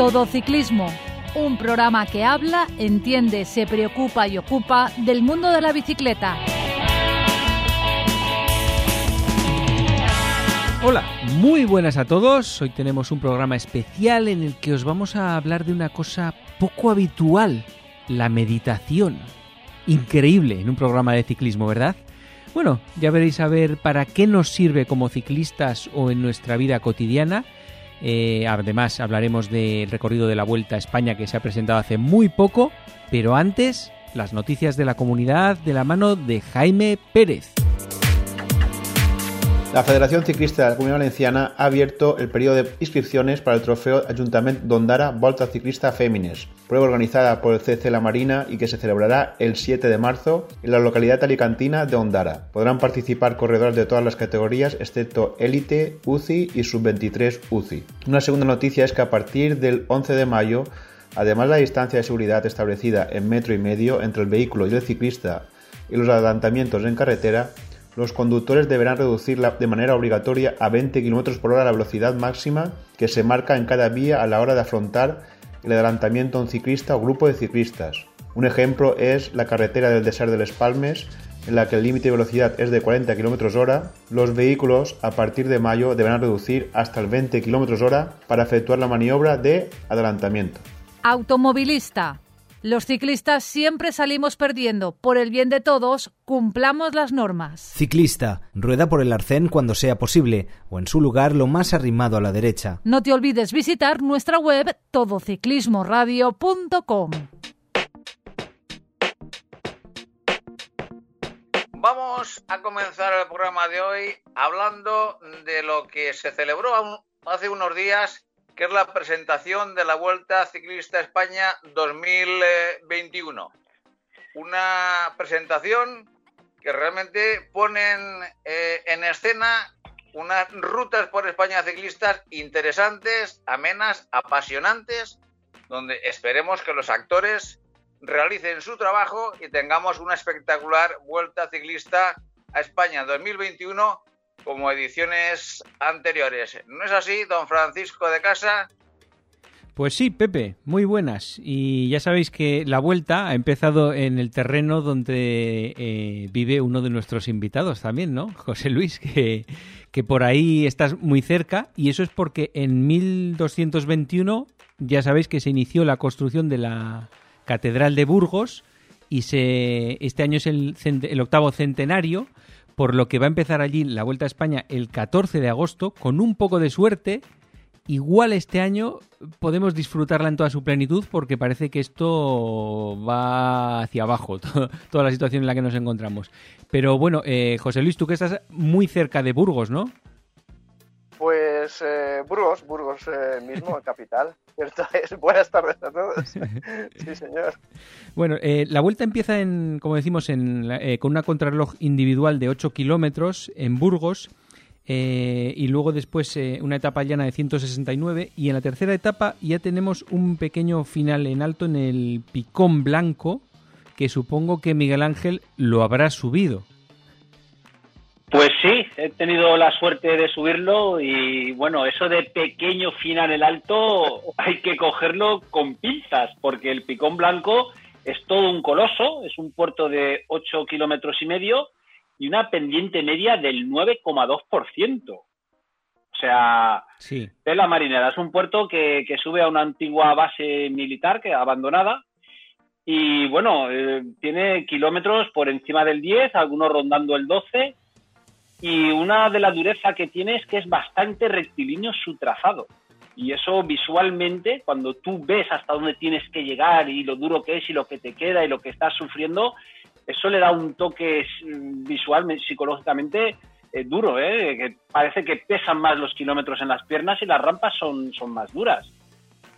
Todo Ciclismo, un programa que habla, entiende, se preocupa y ocupa del mundo de la bicicleta. Hola, muy buenas a todos. Hoy tenemos un programa especial en el que os vamos a hablar de una cosa poco habitual, la meditación. Increíble en un programa de ciclismo, ¿verdad? Bueno, ya veréis a ver para qué nos sirve como ciclistas o en nuestra vida cotidiana eh, además hablaremos del recorrido de la Vuelta a España que se ha presentado hace muy poco, pero antes las noticias de la comunidad de la mano de Jaime Pérez. La Federación Ciclista de la Comunidad Valenciana ha abierto el periodo de inscripciones para el trofeo Ayuntamiento d'Ondara Volta Ciclista Fémines, prueba organizada por el CC La Marina y que se celebrará el 7 de marzo en la localidad alicantina de Ondara. Podrán participar corredores de todas las categorías excepto élite, UCI y sub-23 UCI. Una segunda noticia es que a partir del 11 de mayo, además de la distancia de seguridad establecida en metro y medio entre el vehículo y el ciclista y los adelantamientos en carretera, los conductores deberán reducir de manera obligatoria a 20 km por hora la velocidad máxima que se marca en cada vía a la hora de afrontar el adelantamiento a un ciclista o grupo de ciclistas. Un ejemplo es la carretera del Desert de Les Palmes, en la que el límite de velocidad es de 40 km hora, los vehículos a partir de mayo deberán reducir hasta el 20 km hora para efectuar la maniobra de adelantamiento. Automovilista. Los ciclistas siempre salimos perdiendo. Por el bien de todos, cumplamos las normas. Ciclista, rueda por el arcén cuando sea posible o en su lugar lo más arrimado a la derecha. No te olvides visitar nuestra web todociclismoradio.com. Vamos a comenzar el programa de hoy hablando de lo que se celebró hace unos días que es la presentación de la Vuelta Ciclista España 2021. Una presentación que realmente ponen eh, en escena unas rutas por España ciclistas interesantes, amenas, apasionantes, donde esperemos que los actores realicen su trabajo y tengamos una espectacular Vuelta Ciclista a España 2021 como ediciones anteriores. ¿No es así, don Francisco de Casa? Pues sí, Pepe, muy buenas. Y ya sabéis que la vuelta ha empezado en el terreno donde eh, vive uno de nuestros invitados también, ¿no? José Luis, que, que por ahí estás muy cerca. Y eso es porque en 1221 ya sabéis que se inició la construcción de la Catedral de Burgos y se, este año es el, el octavo centenario por lo que va a empezar allí la Vuelta a España el 14 de agosto, con un poco de suerte. Igual este año podemos disfrutarla en toda su plenitud porque parece que esto va hacia abajo, toda la situación en la que nos encontramos. Pero bueno, eh, José Luis, tú que estás muy cerca de Burgos, ¿no? Pues eh, Burgos, Burgos eh, mismo, capital. Es. Buenas tardes a todos. sí, señor. Bueno, eh, la vuelta empieza, en, como decimos, en, con una contrarreloj individual de 8 kilómetros en Burgos. y luego después una etapa llana de 169 y en la tercera etapa ya tenemos un pequeño final en alto en el Picón Blanco que supongo que Miguel Ángel lo habrá subido. Pues sí, he tenido la suerte de subirlo y bueno, eso de pequeño final el alto hay que cogerlo con pinzas porque el Picón Blanco es todo un coloso, es un puerto de 8 kilómetros y medio y una pendiente media del 9,2%. O sea, sí. es la marinera, es un puerto que, que, sube a una antigua base militar que abandonada y bueno, eh, tiene kilómetros por encima del 10, algunos rondando el 12 y una de la dureza que tiene es que es bastante rectilíneo su trazado. Y eso visualmente, cuando tú ves hasta dónde tienes que llegar y lo duro que es y lo que te queda y lo que estás sufriendo, eso le da un toque visualmente, psicológicamente eh, duro, ¿eh? que parece que pesan más los kilómetros en las piernas y las rampas son, son más duras.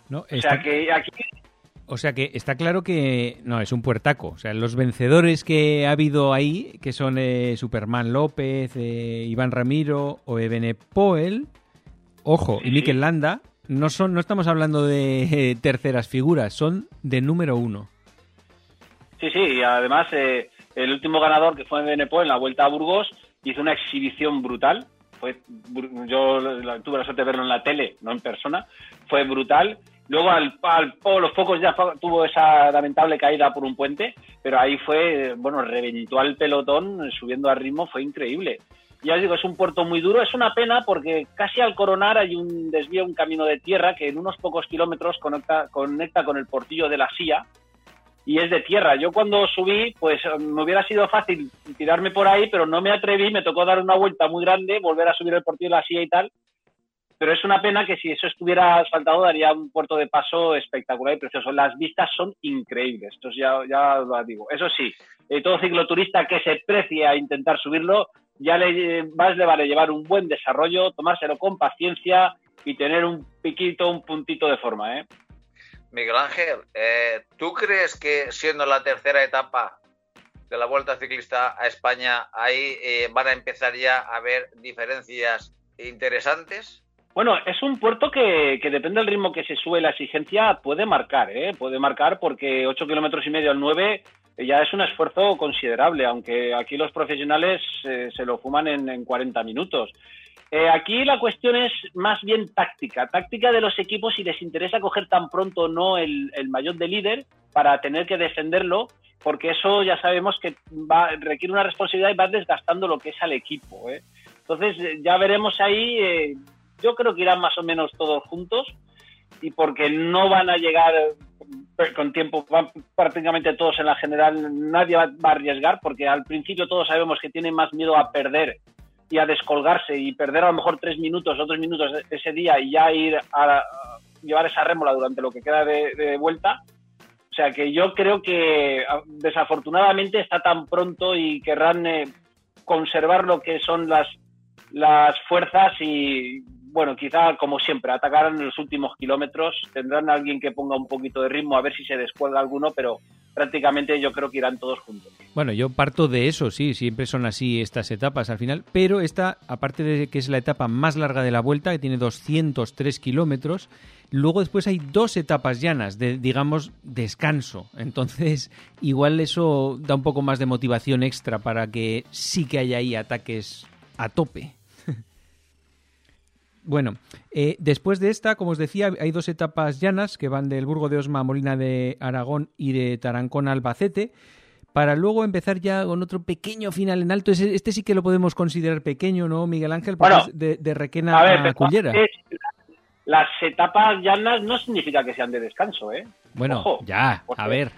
No, O sea que aquí o sea que está claro que no, es un puertaco. O sea, los vencedores que ha habido ahí, que son eh, Superman López, eh, Iván Ramiro o Ebene Poel, ojo, y Mikel Landa, no, son, no estamos hablando de eh, terceras figuras, son de número uno. Sí, sí, y además el último ganador que fue Ebene Poel en la Vuelta a Burgos hizo una exhibición brutal. Fue, yo tuve la suerte de verlo en la tele, no en persona. Fue brutal Luego al, al los pocos ya tuvo esa lamentable caída por un puente, pero ahí fue, bueno, reventó al pelotón subiendo al ritmo, fue increíble. Ya os digo, es un puerto muy duro, es una pena porque casi al coronar hay un desvío, un camino de tierra que en unos pocos kilómetros conecta, conecta con el portillo de la Silla y es de tierra. Yo cuando subí, pues me hubiera sido fácil tirarme por ahí, pero no me atreví, me tocó dar una vuelta muy grande, volver a subir el portillo de la Silla y tal, pero es una pena que si eso estuviera asfaltado daría un puerto de paso espectacular y precioso. Las vistas son increíbles, esto ya, ya lo digo. Eso sí, eh, todo cicloturista que se precie a intentar subirlo, ya le, más le vale llevar un buen desarrollo, tomárselo con paciencia y tener un piquito, un puntito de forma. ¿eh? Miguel Ángel, eh, ¿tú crees que siendo la tercera etapa de la Vuelta Ciclista a España, ahí eh, van a empezar ya a haber diferencias interesantes? Bueno, es un puerto que, depende del ritmo que se sube la exigencia, puede marcar, ¿eh? Puede marcar porque 8 kilómetros y medio al 9 ya es un esfuerzo considerable, aunque aquí los profesionales eh, se lo fuman en, 40 minutos. Eh, aquí la cuestión es más bien táctica, táctica de los equipos si les interesa coger tan pronto o no el, el maillot de líder para tener que defenderlo, porque eso ya sabemos que va, requiere una responsabilidad y va desgastando lo que es al equipo. ¿eh? Entonces ya veremos ahí yo creo que irán más o menos todos juntos y porque no van a llegar eh, con tiempo, van prácticamente todos en la general, nadie va a arriesgar porque al principio todos sabemos que tienen más miedo a perder y a descolgarse y perder a lo mejor tres minutos o dos minutos ese día y ya ir a, llevar esa rémola durante lo que queda de, vuelta. O sea que yo creo que ah, desafortunadamente está tan pronto y querrán eh, conservar lo que son las, las fuerzas y bueno, quizá como siempre, atacarán en los últimos kilómetros, tendrán alguien que ponga un poquito de ritmo a ver si se descuelga alguno, pero prácticamente yo creo que irán todos juntos. Bueno, yo parto de eso, sí, siempre son así estas etapas al final, pero esta, aparte de que es la etapa más larga de la vuelta, que tiene 203 kilómetros, luego después hay dos etapas llanas de, digamos, descanso. Entonces, igual eso da un poco más de motivación extra para que sí que haya ahí ataques a tope. Bueno, eh, después de esta, como os decía, hay dos etapas llanas que van del Burgo de Osma a Molina de Aragón y de Tarancón a Albacete, para luego empezar ya con otro pequeño final en alto. Este sí que lo podemos considerar pequeño, ¿no, Miguel Ángel? Porque es de, Requena a, Cullera. las etapas llanas no significa que sean de descanso, ¿eh? Bueno, ya, a ver.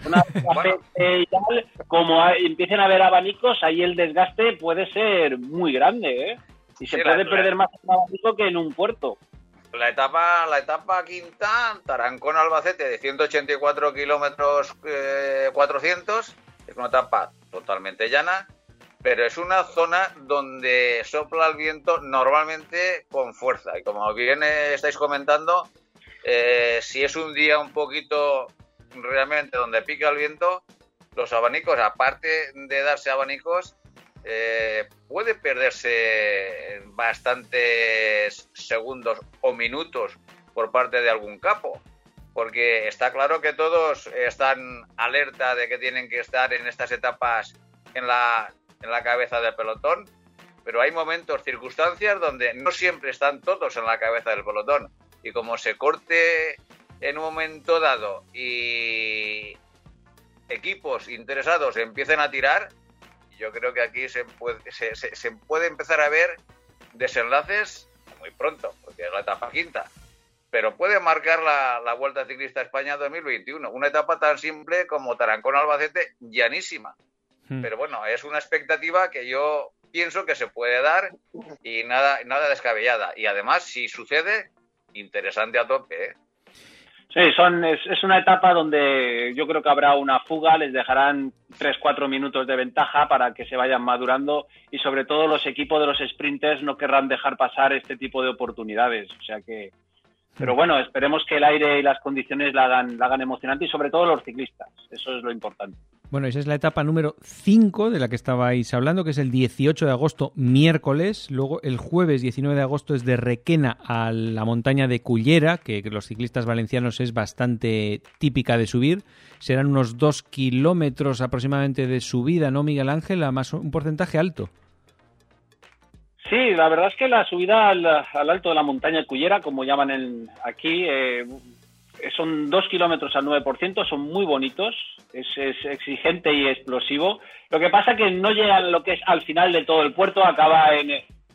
como empiecen a haber abanicos, ahí el desgaste puede ser muy grande, ¿eh? Y se puede perder más en que en un puerto. La etapa, la etapa quinta, Tarancón Albacete, de 184 kilómetros 400, eh, es una etapa totalmente llana, pero es una zona donde sopla el viento normalmente con fuerza. Y como bien estáis comentando, eh, si es un día un poquito realmente donde pica el viento, los abanicos, aparte de darse abanicos, eh, puede perderse bastantes segundos o minutos por parte de algún capo, porque está claro que todos están alerta de que tienen que estar en estas etapas en la, en la cabeza del pelotón, pero hay momentos, circunstancias donde no siempre están todos en la cabeza del pelotón. Y como se corte en un momento dado y equipos interesados empiecen a tirar, yo creo que aquí se puede, se, puede empezar a ver desenlaces muy pronto, porque es la etapa quinta. Pero puede marcar la, Vuelta Ciclista España 2021. Una etapa tan simple como Tarancón-Albacete, llanísima. Hmm. Pero bueno, es una expectativa que yo pienso que se puede dar y nada, nada descabellada. Y además, si sucede, interesante a tope. ¿eh? Sí, son, es, es, una etapa donde yo creo que habrá una fuga, les dejarán 3-4 minutos de ventaja para que se vayan madurando y sobre todo los equipos de los sprinters no querrán dejar pasar este tipo de oportunidades. O sea que pero bueno, esperemos que el aire y las condiciones la hagan, la hagan emocionante y sobre todo los ciclistas. Eso es lo importante. Bueno, esa es la etapa número 5 de la que estabais hablando, que es el 18 de agosto, miércoles. Luego el jueves 19 de agosto es de Requena a la montaña de Cullera, que los ciclistas valencianos es bastante típica de subir. Serán unos 2 kilómetros aproximadamente de subida, ¿no, Miguel Ángel? A más un porcentaje alto. Sí, la verdad es que la subida al, alto de la montaña Cullera, como llaman aquí, eh, son dos kilómetros al 9%, son muy bonitos, es, exigente y explosivo. Lo que pasa que no llega lo que es al final de todo el puerto, acaba en,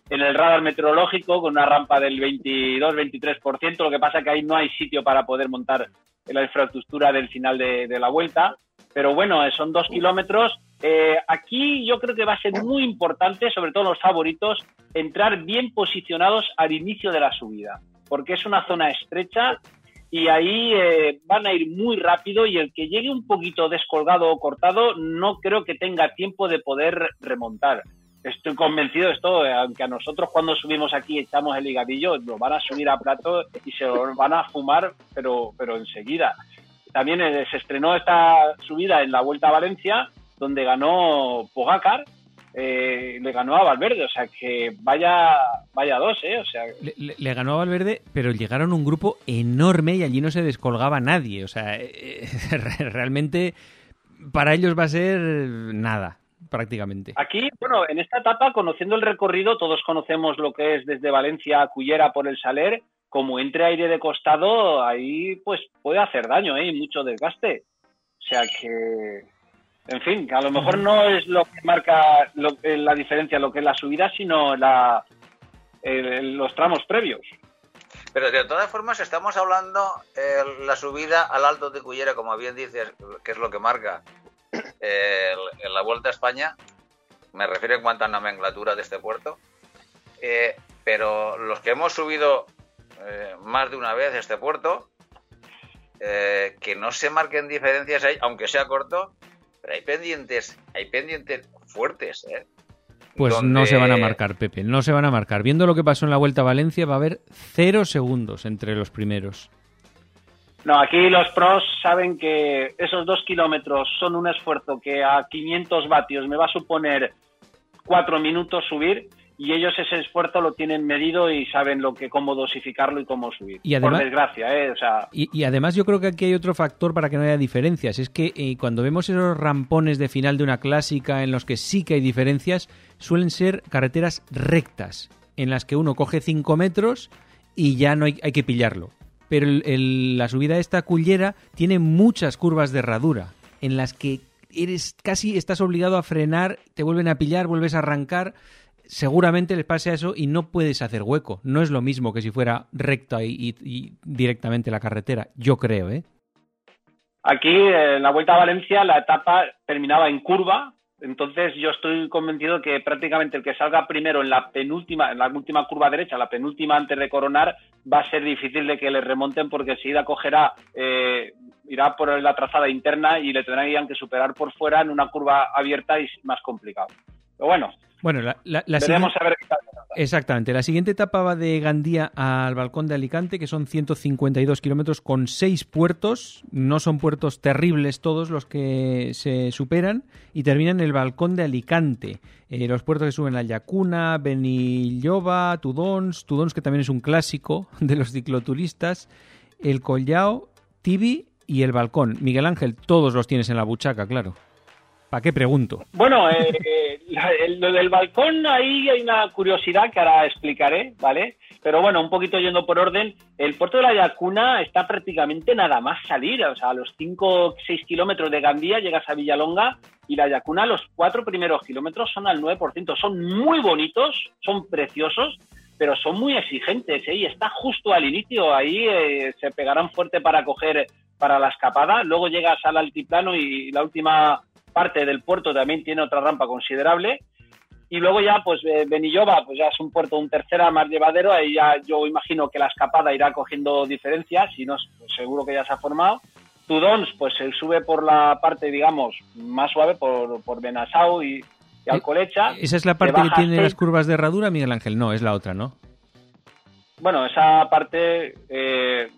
el radar meteorológico con una rampa del 22-23%, lo que pasa que ahí no hay sitio para poder montar la infraestructura del final de, la vuelta. Pero bueno, son dos kilómetros. Eh, aquí yo creo que va a ser muy importante, sobre todo los favoritos, entrar bien posicionados al inicio de la subida, porque es una zona estrecha y ahí eh, van a ir muy rápido y el que llegue un poquito descolgado o cortado no creo que tenga tiempo de poder remontar. Estoy convencido de esto, eh, aunque a nosotros cuando subimos aquí echamos el higadillo, lo van a subir a plato y se lo van a fumar, pero, pero enseguida. También eh, se estrenó esta subida en la Vuelta a Valencia, donde ganó Pogacar, eh, le ganó a Valverde, o sea que vaya, vaya dos, ¿eh? O sea, le, ganó a Valverde, pero llegaron un grupo enorme y allí no se descolgaba nadie, o sea, eh, realmente para ellos va a ser nada, prácticamente. Aquí, bueno, en esta etapa, conociendo el recorrido, todos conocemos lo que es desde Valencia a Cullera por el Saler, como entre aire de costado, ahí pues puede hacer daño, ¿eh? Y mucho desgaste. O sea que en fin, a lo mejor no es lo que marca eh, la diferencia lo que es la subida, sino la, los tramos previos. Pero de todas formas estamos hablando eh, la subida al Alto de Cullera, como bien dices, que es lo que marca en la Vuelta a España. Me refiero en cuanto a nomenclatura de este puerto. Eh, pero los que hemos subido más de una vez este puerto, que no se marquen diferencias ahí, aunque sea corto, pero hay pendientes, hay pendientes fuertes, ¿eh? Pues no se van a marcar, Pepe, no se van a marcar. Viendo lo que pasó en la Vuelta a Valencia, va a haber cero segundos entre los primeros. No, aquí los pros saben que esos dos kilómetros son un esfuerzo que a 500 vatios me va a suponer cuatro minutos subir y ellos ese esfuerzo lo tienen medido y saben lo que cómo dosificarlo y cómo subir. Y además, por desgracia, ¿eh? O sea... y, además yo creo que aquí hay otro factor para que no haya diferencias. Es que eh, cuando vemos esos rampones de final de una clásica en los que sí que hay diferencias, suelen ser carreteras rectas, en las que uno coge 5 metros y ya no hay, hay que pillarlo. Pero la subida de esta cullera tiene muchas curvas de herradura, en las que eres casi estás obligado a frenar, te vuelven a pillar, vuelves a arrancar seguramente les pase eso y no puedes hacer hueco. No es lo mismo que si fuera recta y, directamente la carretera, yo creo, ¿eh? Aquí, en la Vuelta a Valencia, la etapa terminaba en curva, entonces yo estoy convencido que prácticamente el que salga primero en la penúltima, en la última curva derecha, la penúltima antes de coronar, va a ser difícil de que le remonten porque enseguida cogerá, eh, irá por la trazada interna y le tendrán que superar por fuera en una curva abierta y más complicado. Pero bueno, bueno, la, la, Exactamente. La siguiente etapa va de Gandía al balcón de Alicante, que son 152 kilómetros con seis puertos. No son puertos terribles todos los que se superan. Y terminan en el balcón de Alicante. Eh, los puertos que suben a Yacuna, Benilloba, Tudons. Tudons, que también es un clásico de los cicloturistas. El Collao, Tibi y el balcón. Miguel Ángel, todos los tienes en la buchaca, claro. ¿Para qué pregunto? Bueno, eh, lo del balcón, ahí hay una curiosidad que ahora explicaré, ¿vale? Pero bueno, un poquito yendo por orden, el puerto de la Yacuna está prácticamente nada más salir, o sea, a los 5 o 6 kilómetros de Gandía llegas a Villalonga y la Yacuna los cuatro primeros kilómetros son al 9%, son muy bonitos, son preciosos, pero son muy exigentes, ¿eh? Y está justo al inicio, ahí eh, se pegarán fuerte para coger para la escapada, luego llegas al altiplano y la última parte del puerto también tiene otra rampa considerable. Y luego ya, pues eh, Benilloba, pues ya es un puerto un tercera más llevadero, ahí ya yo imagino que la escapada irá cogiendo diferencias, y no, pues seguro que ya se ha formado. Tudons, pues se sube por la parte, digamos, más suave, por, por Benasau y, y eh, Alcolecha. ¿Esa es la parte que tiene las curvas de herradura, Miguel Ángel? No, es la otra, ¿no? Bueno, esa parte eh,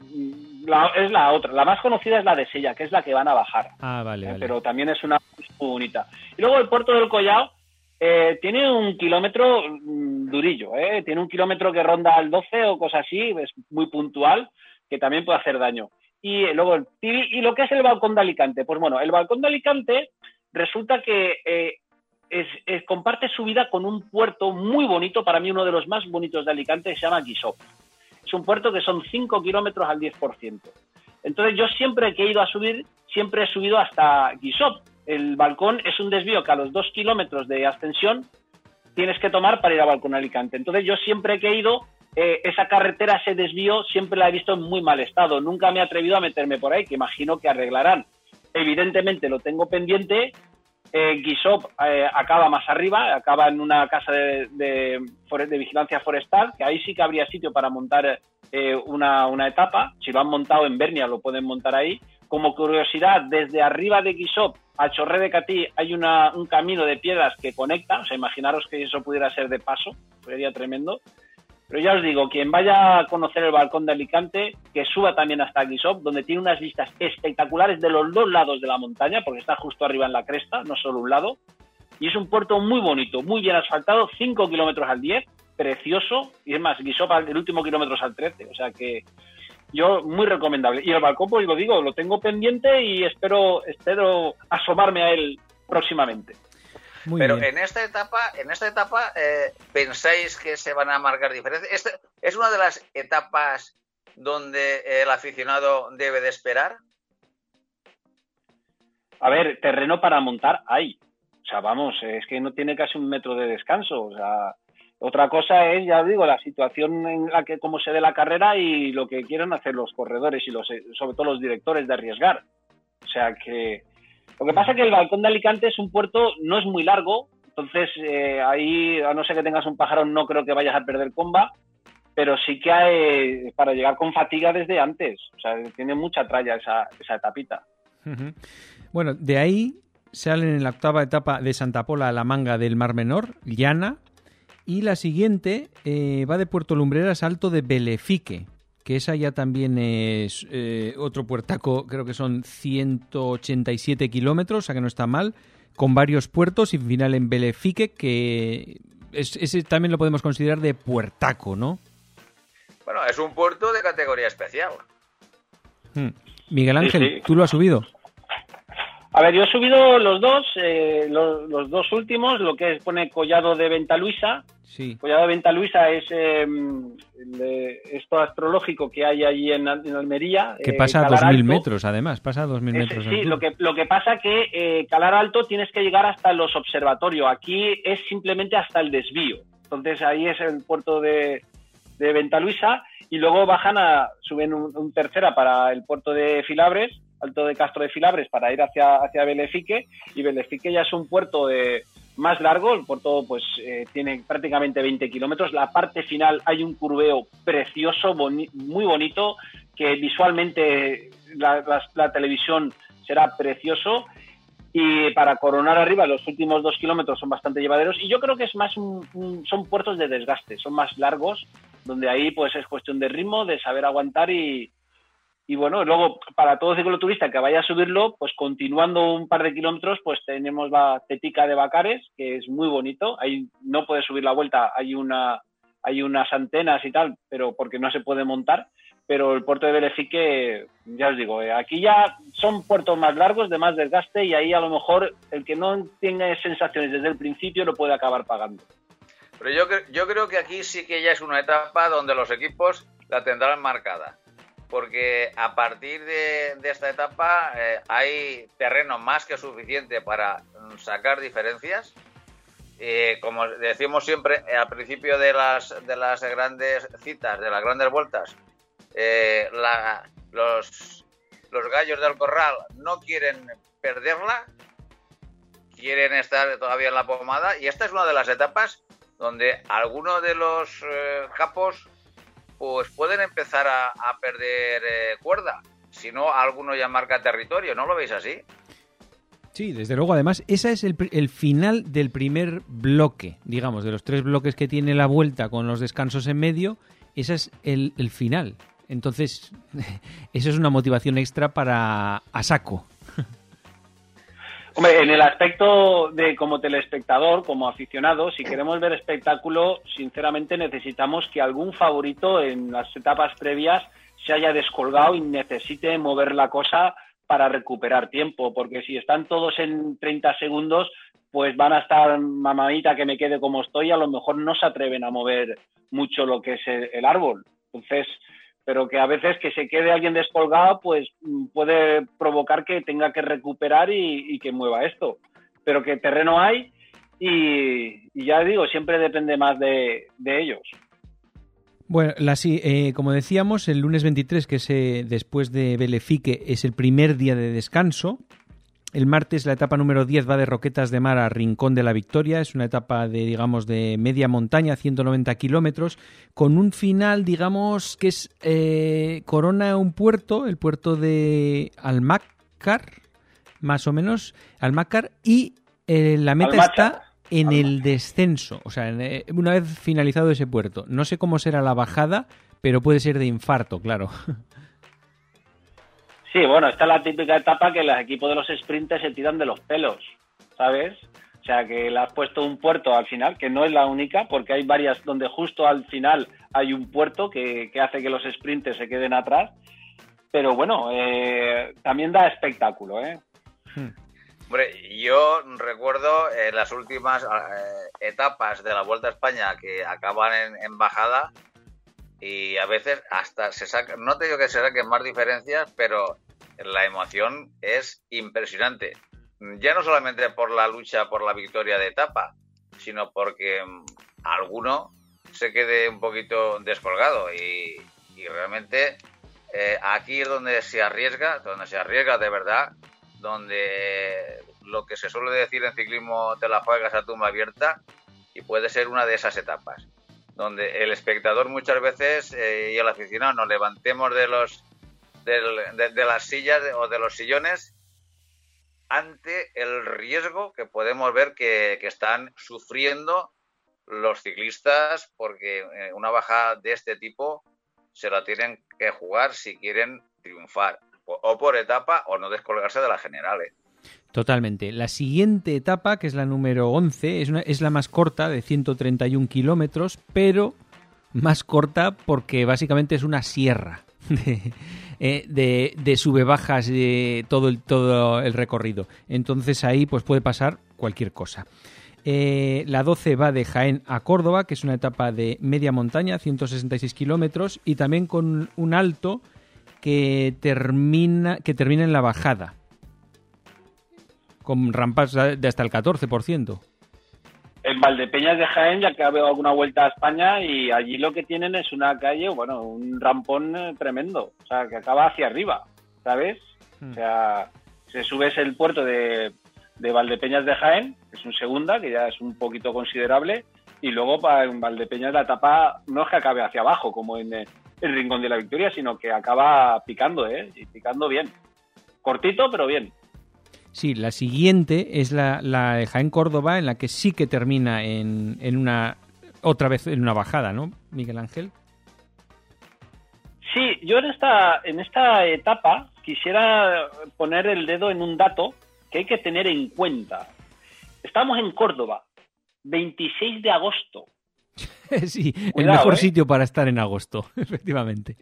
es la otra. La más conocida es la de Sella, que es la que van a bajar. Ah, vale, eh, Pero también es una muy bonita. Y luego el puerto del Collao eh, tiene un kilómetro mm, durillo, ¿eh? Tiene un kilómetro que ronda al 12 o cosa así, es muy puntual, que también puede hacer daño. Y luego el y lo que es el balcón de Alicante. Pues bueno, el balcón de Alicante resulta que es, comparte su vida con un puerto muy bonito, para mí uno de los más bonitos de Alicante, se llama Guisop. Es un puerto que son 5 kilómetros al 10%. Entonces yo siempre que he ido a subir, siempre he subido hasta Guisop. El balcón es un desvío que a los dos kilómetros de ascensión tienes que tomar para ir a Balcón Alicante. Entonces yo siempre he ido, eh, esa carretera, ese desvío, siempre la he visto en muy mal estado. Nunca me he atrevido a meterme por ahí, que imagino que arreglarán. Evidentemente lo tengo pendiente. Eh, Guisop eh, acaba más arriba, acaba en una casa de, de, de, vigilancia forestal, que ahí sí que habría sitio para montar eh, una, una, etapa. Si lo han montado en Bernia, lo pueden montar ahí. Como curiosidad, desde arriba de Guisop a Chorré de Catí hay una, un camino de piedras que conecta. O sea, imaginaros que eso pudiera ser de paso, sería tremendo. Pero ya os digo, quien vaya a conocer el balcón de Alicante, que suba también hasta Guisop, donde tiene unas vistas espectaculares de los dos lados de la montaña, porque está justo arriba en la cresta, no solo un lado. Y es un puerto muy bonito, muy bien asfaltado, 5 kilómetros al 10, precioso. Y es más, Guisop el último kilómetro al 13, o sea que yo muy recomendable. Y el balcón, pues lo digo, lo tengo pendiente y espero, espero asomarme a él próximamente. Muy Pero bien. en esta etapa, en esta etapa, eh, ¿pensáis que se van a marcar diferencias? Este ¿Es una de las etapas donde el aficionado debe de esperar? A ver, terreno para montar hay. O sea, vamos, es que no tiene casi un metro de descanso. O sea, otra cosa es, ya digo, la situación en la que cómo se dé la carrera y lo que quieren hacer los corredores y los, sobre todo los directores de arriesgar. O sea que lo que pasa es que el balcón de Alicante es un puerto, no es muy largo, entonces eh, ahí, a no ser que tengas un pájaro, no creo que vayas a perder comba, pero sí que hay para llegar con fatiga desde antes. O sea, tiene mucha tralla esa, esa etapita. Bueno, de ahí salen en la octava etapa de Santa Pola a la manga del Mar Menor, llana, y la siguiente eh, va de Puerto Lumbreras Alto de Belefique, que esa ya también es eh, otro puertaco, creo que son 187 kilómetros, o sea que no está mal, con varios puertos y final en Belefique, que es, ese también lo podemos considerar de puertaco, ¿no? Bueno, es un puerto de categoría especial. Hmm. Miguel Ángel, sí, sí. ¿tú lo has subido? A ver, yo he subido los dos, eh, los, los, dos últimos, lo que pone Collado de Venta Luisa. Sí. Collado de Venta Luisa es eh, el, esto astrológico que hay allí en, en Almería. Que pasa a 2.000 metros, además, pasa a 2.000 metros. Sí, lo que, lo que pasa que eh, Calar Alto tienes que llegar hasta los observatorios. Aquí es simplemente hasta el desvío. Entonces ahí es el puerto de, de Venta Luisa y luego bajan a, suben un, un tercera para el puerto de Filabres Alto de Castro de Filabres para ir hacia, hacia Belefique y Belefique ya es un puerto de, más largo, el puerto pues eh, tiene prácticamente 20 kilómetros, la parte final hay un curveo precioso, boni muy bonito, que visualmente la, televisión será precioso. Y para coronar arriba los últimos dos kilómetros son bastante llevaderos y yo creo que es más un, son puertos de desgaste, son más largos, donde ahí pues es cuestión de ritmo, de saber aguantar y, y bueno, luego para todo cicloturista que vaya a subirlo, pues continuando un par de kilómetros, pues tenemos la Tetica de Bacares, que es muy bonito. Ahí no puedes subir la vuelta, hay una hay unas antenas y tal, pero porque no se puede montar. Pero el puerto de Belefique, ya os digo, aquí ya son puertos más largos, de más desgaste, y ahí a lo mejor el que no tenga sensaciones desde el principio lo puede acabar pagando. Pero yo, yo creo que aquí sí que ya es una etapa donde los equipos la tendrán marcada porque a partir de, de esta etapa eh, hay terreno más que suficiente para sacar diferencias. Eh, como decimos siempre eh, al principio de las, de las grandes citas, de las grandes vueltas, eh, la, los, los gallos del corral no quieren perderla, quieren estar todavía en la pomada y esta es una de las etapas donde alguno de los capos pues pueden empezar a, perder eh, cuerda. Si no, alguno ya marca territorio, ¿no lo veis así? Sí, desde luego. Además, ese es el, final del primer bloque, digamos, de los tres bloques que tiene la vuelta con los descansos en medio. Ese es el, el final. Entonces, eso es una motivación extra para a saco. Hombre, en el aspecto de como telespectador, como aficionado, si queremos ver espectáculo, sinceramente necesitamos que algún favorito en las etapas previas se haya descolgado y necesite mover la cosa para recuperar tiempo, porque si están todos en 30 segundos, pues van a estar mamadita que me quede como estoy, a lo mejor no se atreven a mover mucho lo que es el, el árbol. Entonces, pero que a veces que se quede alguien descolgado, pues mm, puede provocar que tenga que recuperar y, que mueva esto. Pero que terreno hay y, ya digo, siempre depende más de, ellos. Bueno, la, eh, como decíamos, el lunes 23, que es eh, después de Belefique, es el primer día de descanso. El martes la etapa número 10 va de Roquetas de Mar a Rincón de la Victoria. Es una etapa de, digamos, de media montaña, 190 kilómetros, con un final, digamos, que es eh, corona un puerto, el puerto de Almácar, más o menos, Almácar, y eh, la meta está en el descenso, o sea, eh, una vez finalizado ese puerto. No sé cómo será la bajada, pero puede ser de infarto, claro. Sí, bueno, esta es la típica etapa que los equipos de los sprinters se tiran de los pelos, ¿sabes? O sea, que le has puesto un puerto al final, que no es la única, porque hay varias donde justo al final hay un puerto que, hace que los sprinters se queden atrás. Pero bueno, eh, también da espectáculo, ¿eh? Hmm. Hombre, yo recuerdo en las últimas eh, etapas de la Vuelta a España que acaban en, en bajada, y a veces hasta se saca, no te digo que se saquen más diferencias, pero la emoción es impresionante. Ya no solamente por la lucha por la victoria de etapa, sino porque mm, alguno se quede un poquito descolgado y, realmente eh, aquí es donde se arriesga, donde se arriesga de verdad, donde lo que se suele decir en ciclismo te la juegas a tumba abierta y puede ser una de esas etapas donde el espectador muchas veces eh, y el aficionado nos levantemos de los de, las sillas o de los sillones ante el riesgo que podemos ver que, están sufriendo los ciclistas porque eh, una bajada de este tipo se la tienen que jugar si quieren triunfar o, por etapa o no descolgarse de las generales. Totalmente. La siguiente etapa, que es la número 11, es, es la más corta, de 131 kilómetros, pero más corta porque básicamente es una sierra de, eh, de, sube-bajas de todo el, todo el recorrido. Entonces ahí pues puede pasar cualquier cosa. Eh, la 12 va de Jaén a Córdoba, que es una etapa de media montaña, 166 kilómetros, y también con un alto que termina, que termina en la bajada con rampas de hasta el 14%. En Valdepeñas de Jaén ya que ha habido alguna vuelta a España y allí lo que tienen es una calle, bueno, un rampón eh, tremendo, o sea, que acaba hacia arriba, ¿sabes? O hmm. sea, se subes el puerto de, de Valdepeñas de Jaén, que es un segunda, que ya es un poquito considerable, y luego para en Valdepeñas la etapa no es que acabe hacia abajo, como en eh, el Rincón de la Victoria, sino que acaba picando, ¿eh? Y picando bien. Cortito, pero bien. Sí, la siguiente es la, la de Jaén Córdoba, en la que sí que termina en, en una otra vez en una bajada, ¿no, Miguel Ángel? Sí, yo en esta, en esta etapa quisiera poner el dedo en un dato que hay que tener en cuenta. Estamos en Córdoba, 26 de agosto. sí, el mejor ¿eh? sitio para estar en agosto, efectivamente.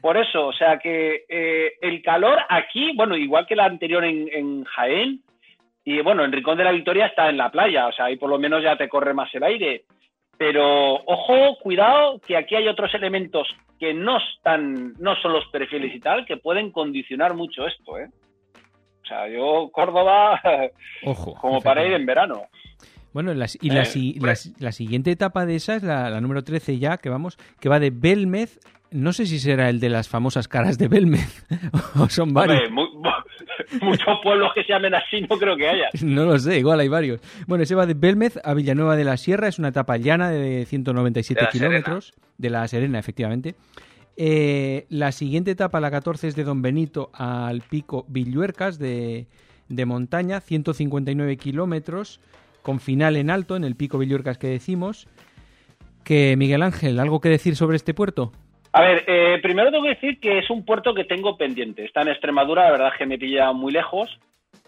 Por eso, o sea que eh, el calor aquí, bueno, igual que la anterior en, Jaén, y bueno, en Rincón de la Victoria está en la playa, o sea, ahí por lo menos ya te corre más el aire. Pero ojo, cuidado, que aquí hay otros elementos que no están, no son los perfiles y tal, que pueden condicionar mucho esto, ¿eh? O sea, yo Córdoba, ojo, como para ir en verano. Bueno, y la, pues la, siguiente etapa de esa es la, número 13 ya, que vamos, que va de Belmez no sé si será el de las famosas caras de Belmez o son varios. muchos pueblos que se llamen así no creo que haya. No lo sé, igual hay varios. Bueno, se va de Belmez a Villanueva de la Sierra, es una etapa llana de 197 kilómetros, de la Serena, efectivamente. Eh, la siguiente etapa, la 14, es de Don Benito al pico Villuercas de, de montaña, 159 kilómetros, con final en alto en el pico Villuercas que decimos. Que Miguel Ángel, ¿algo que decir sobre este puerto? A ver, eh, primero tengo que decir que es un puerto que tengo pendiente. Está en Extremadura, la verdad que me pilla muy lejos,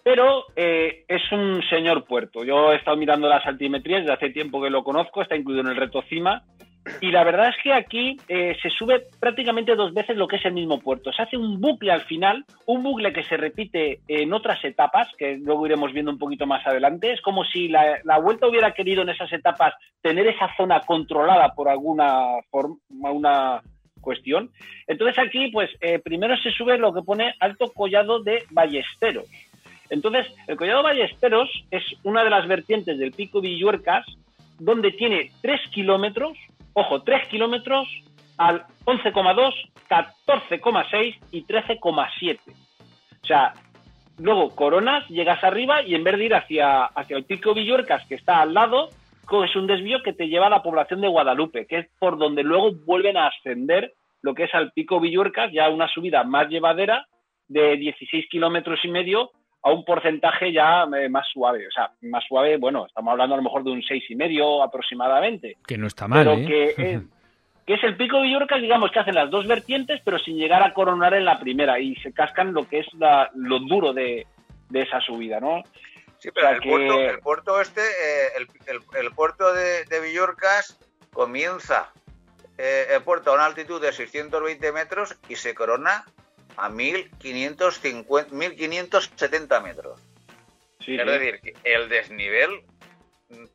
pero eh, es un señor puerto. Yo he estado mirando las altimetrías desde hace tiempo que lo conozco, está incluido en el reto CIMA, y la verdad es que aquí eh, se sube prácticamente dos veces lo que es el mismo puerto. Se hace un bucle al final, un bucle que se repite en otras etapas, que luego iremos viendo un poquito más adelante. Es como si la, vuelta hubiera querido en esas etapas tener esa zona controlada por alguna forma, una cuestión. Entonces aquí, pues eh, primero se sube lo que pone Alto Collado de Ballesteros. Entonces, el Collado Ballesteros es una de las vertientes del Pico Villuercas, donde tiene 3 kilómetros, ojo, 3 kilómetros al 11,2, 14,6 y 13,7. O sea, luego coronas, llegas arriba y en vez de ir hacia, hacia el Pico Villuercas, que está al lado, es un desvío que te lleva a la población de Guadalupe, que es por donde luego vuelven a ascender lo que es al Pico Villuercas, ya una subida más llevadera de 16 kilómetros y medio a un porcentaje ya eh, más suave. O sea, más suave, bueno, estamos hablando a lo mejor de un seis y medio aproximadamente. Que no está mal, pero ¿eh? que, es, que es el pico Villorcas, digamos, que hacen las dos vertientes, pero sin llegar a coronar en la primera y se cascan lo que es la, lo duro de, de, esa subida, ¿no? Sí, pero o sea el, que... puerto, el, puerto, este, eh, el, el, el, puerto de, de Villorcas comienza eh, el puerto a una altitud de 620 metros y se corona a 1550, 1570 metros. Sí, es decir, que el desnivel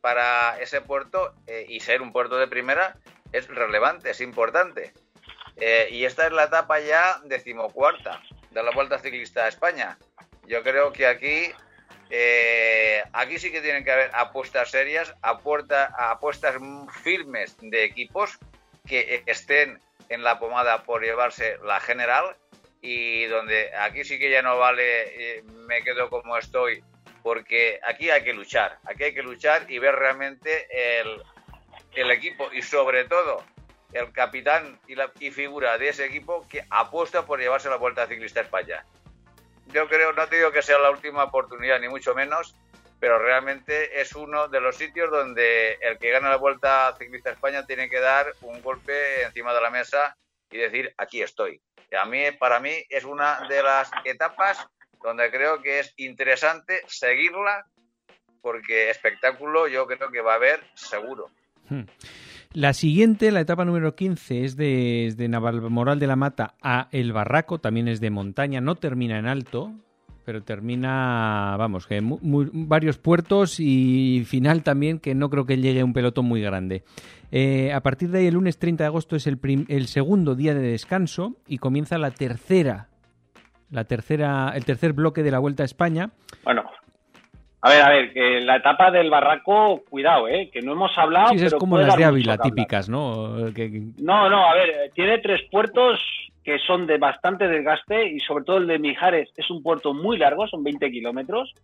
para ese puerto eh, y ser un puerto de primera es relevante, es importante. Eh, y esta es la etapa ya decimocuarta de la Vuelta Ciclista a España. Yo creo que aquí, eh, aquí sí que tienen que haber apuestas serias, apuesta, apuestas firmes de equipos que estén en la pomada por llevarse la general y donde aquí sí que ya no vale, eh, me quedo como estoy, porque aquí hay que luchar, aquí hay que luchar y ver realmente el, el equipo y sobre todo el capitán y, la, y figura de ese equipo que apuesta por llevarse la Vuelta Ciclista España. Yo creo, no te digo que sea la última oportunidad, ni mucho menos, pero realmente es uno de los sitios donde el que gana la Vuelta Ciclista España tiene que dar un golpe encima de la mesa y decir, aquí estoy. A mí, para mí, es una de las etapas donde creo que es interesante seguirla, porque espectáculo yo creo que va a haber seguro. Hmm. La siguiente, la etapa número 15, es de, de Navalmoral de la Mata a El Barraco, también es de montaña, no termina en alto, pero termina, vamos, que varios puertos y final también que no creo que llegue un pelotón muy grande. Eh, a partir de ahí, el lunes 30 de agosto es el, el, segundo día de descanso y comienza la tercera, la tercera, el tercer bloque de la Vuelta a España. Bueno, a ver, a ver, que la etapa del barraco, cuidado, ¿eh? que no hemos hablado. Sí, es pero como las de Ávila, típicas, ¿no? Que... No, no, a ver, tiene tres puertos que son de bastante desgaste y sobre todo el de Mijares es un puerto muy largo, son 20 kilómetros.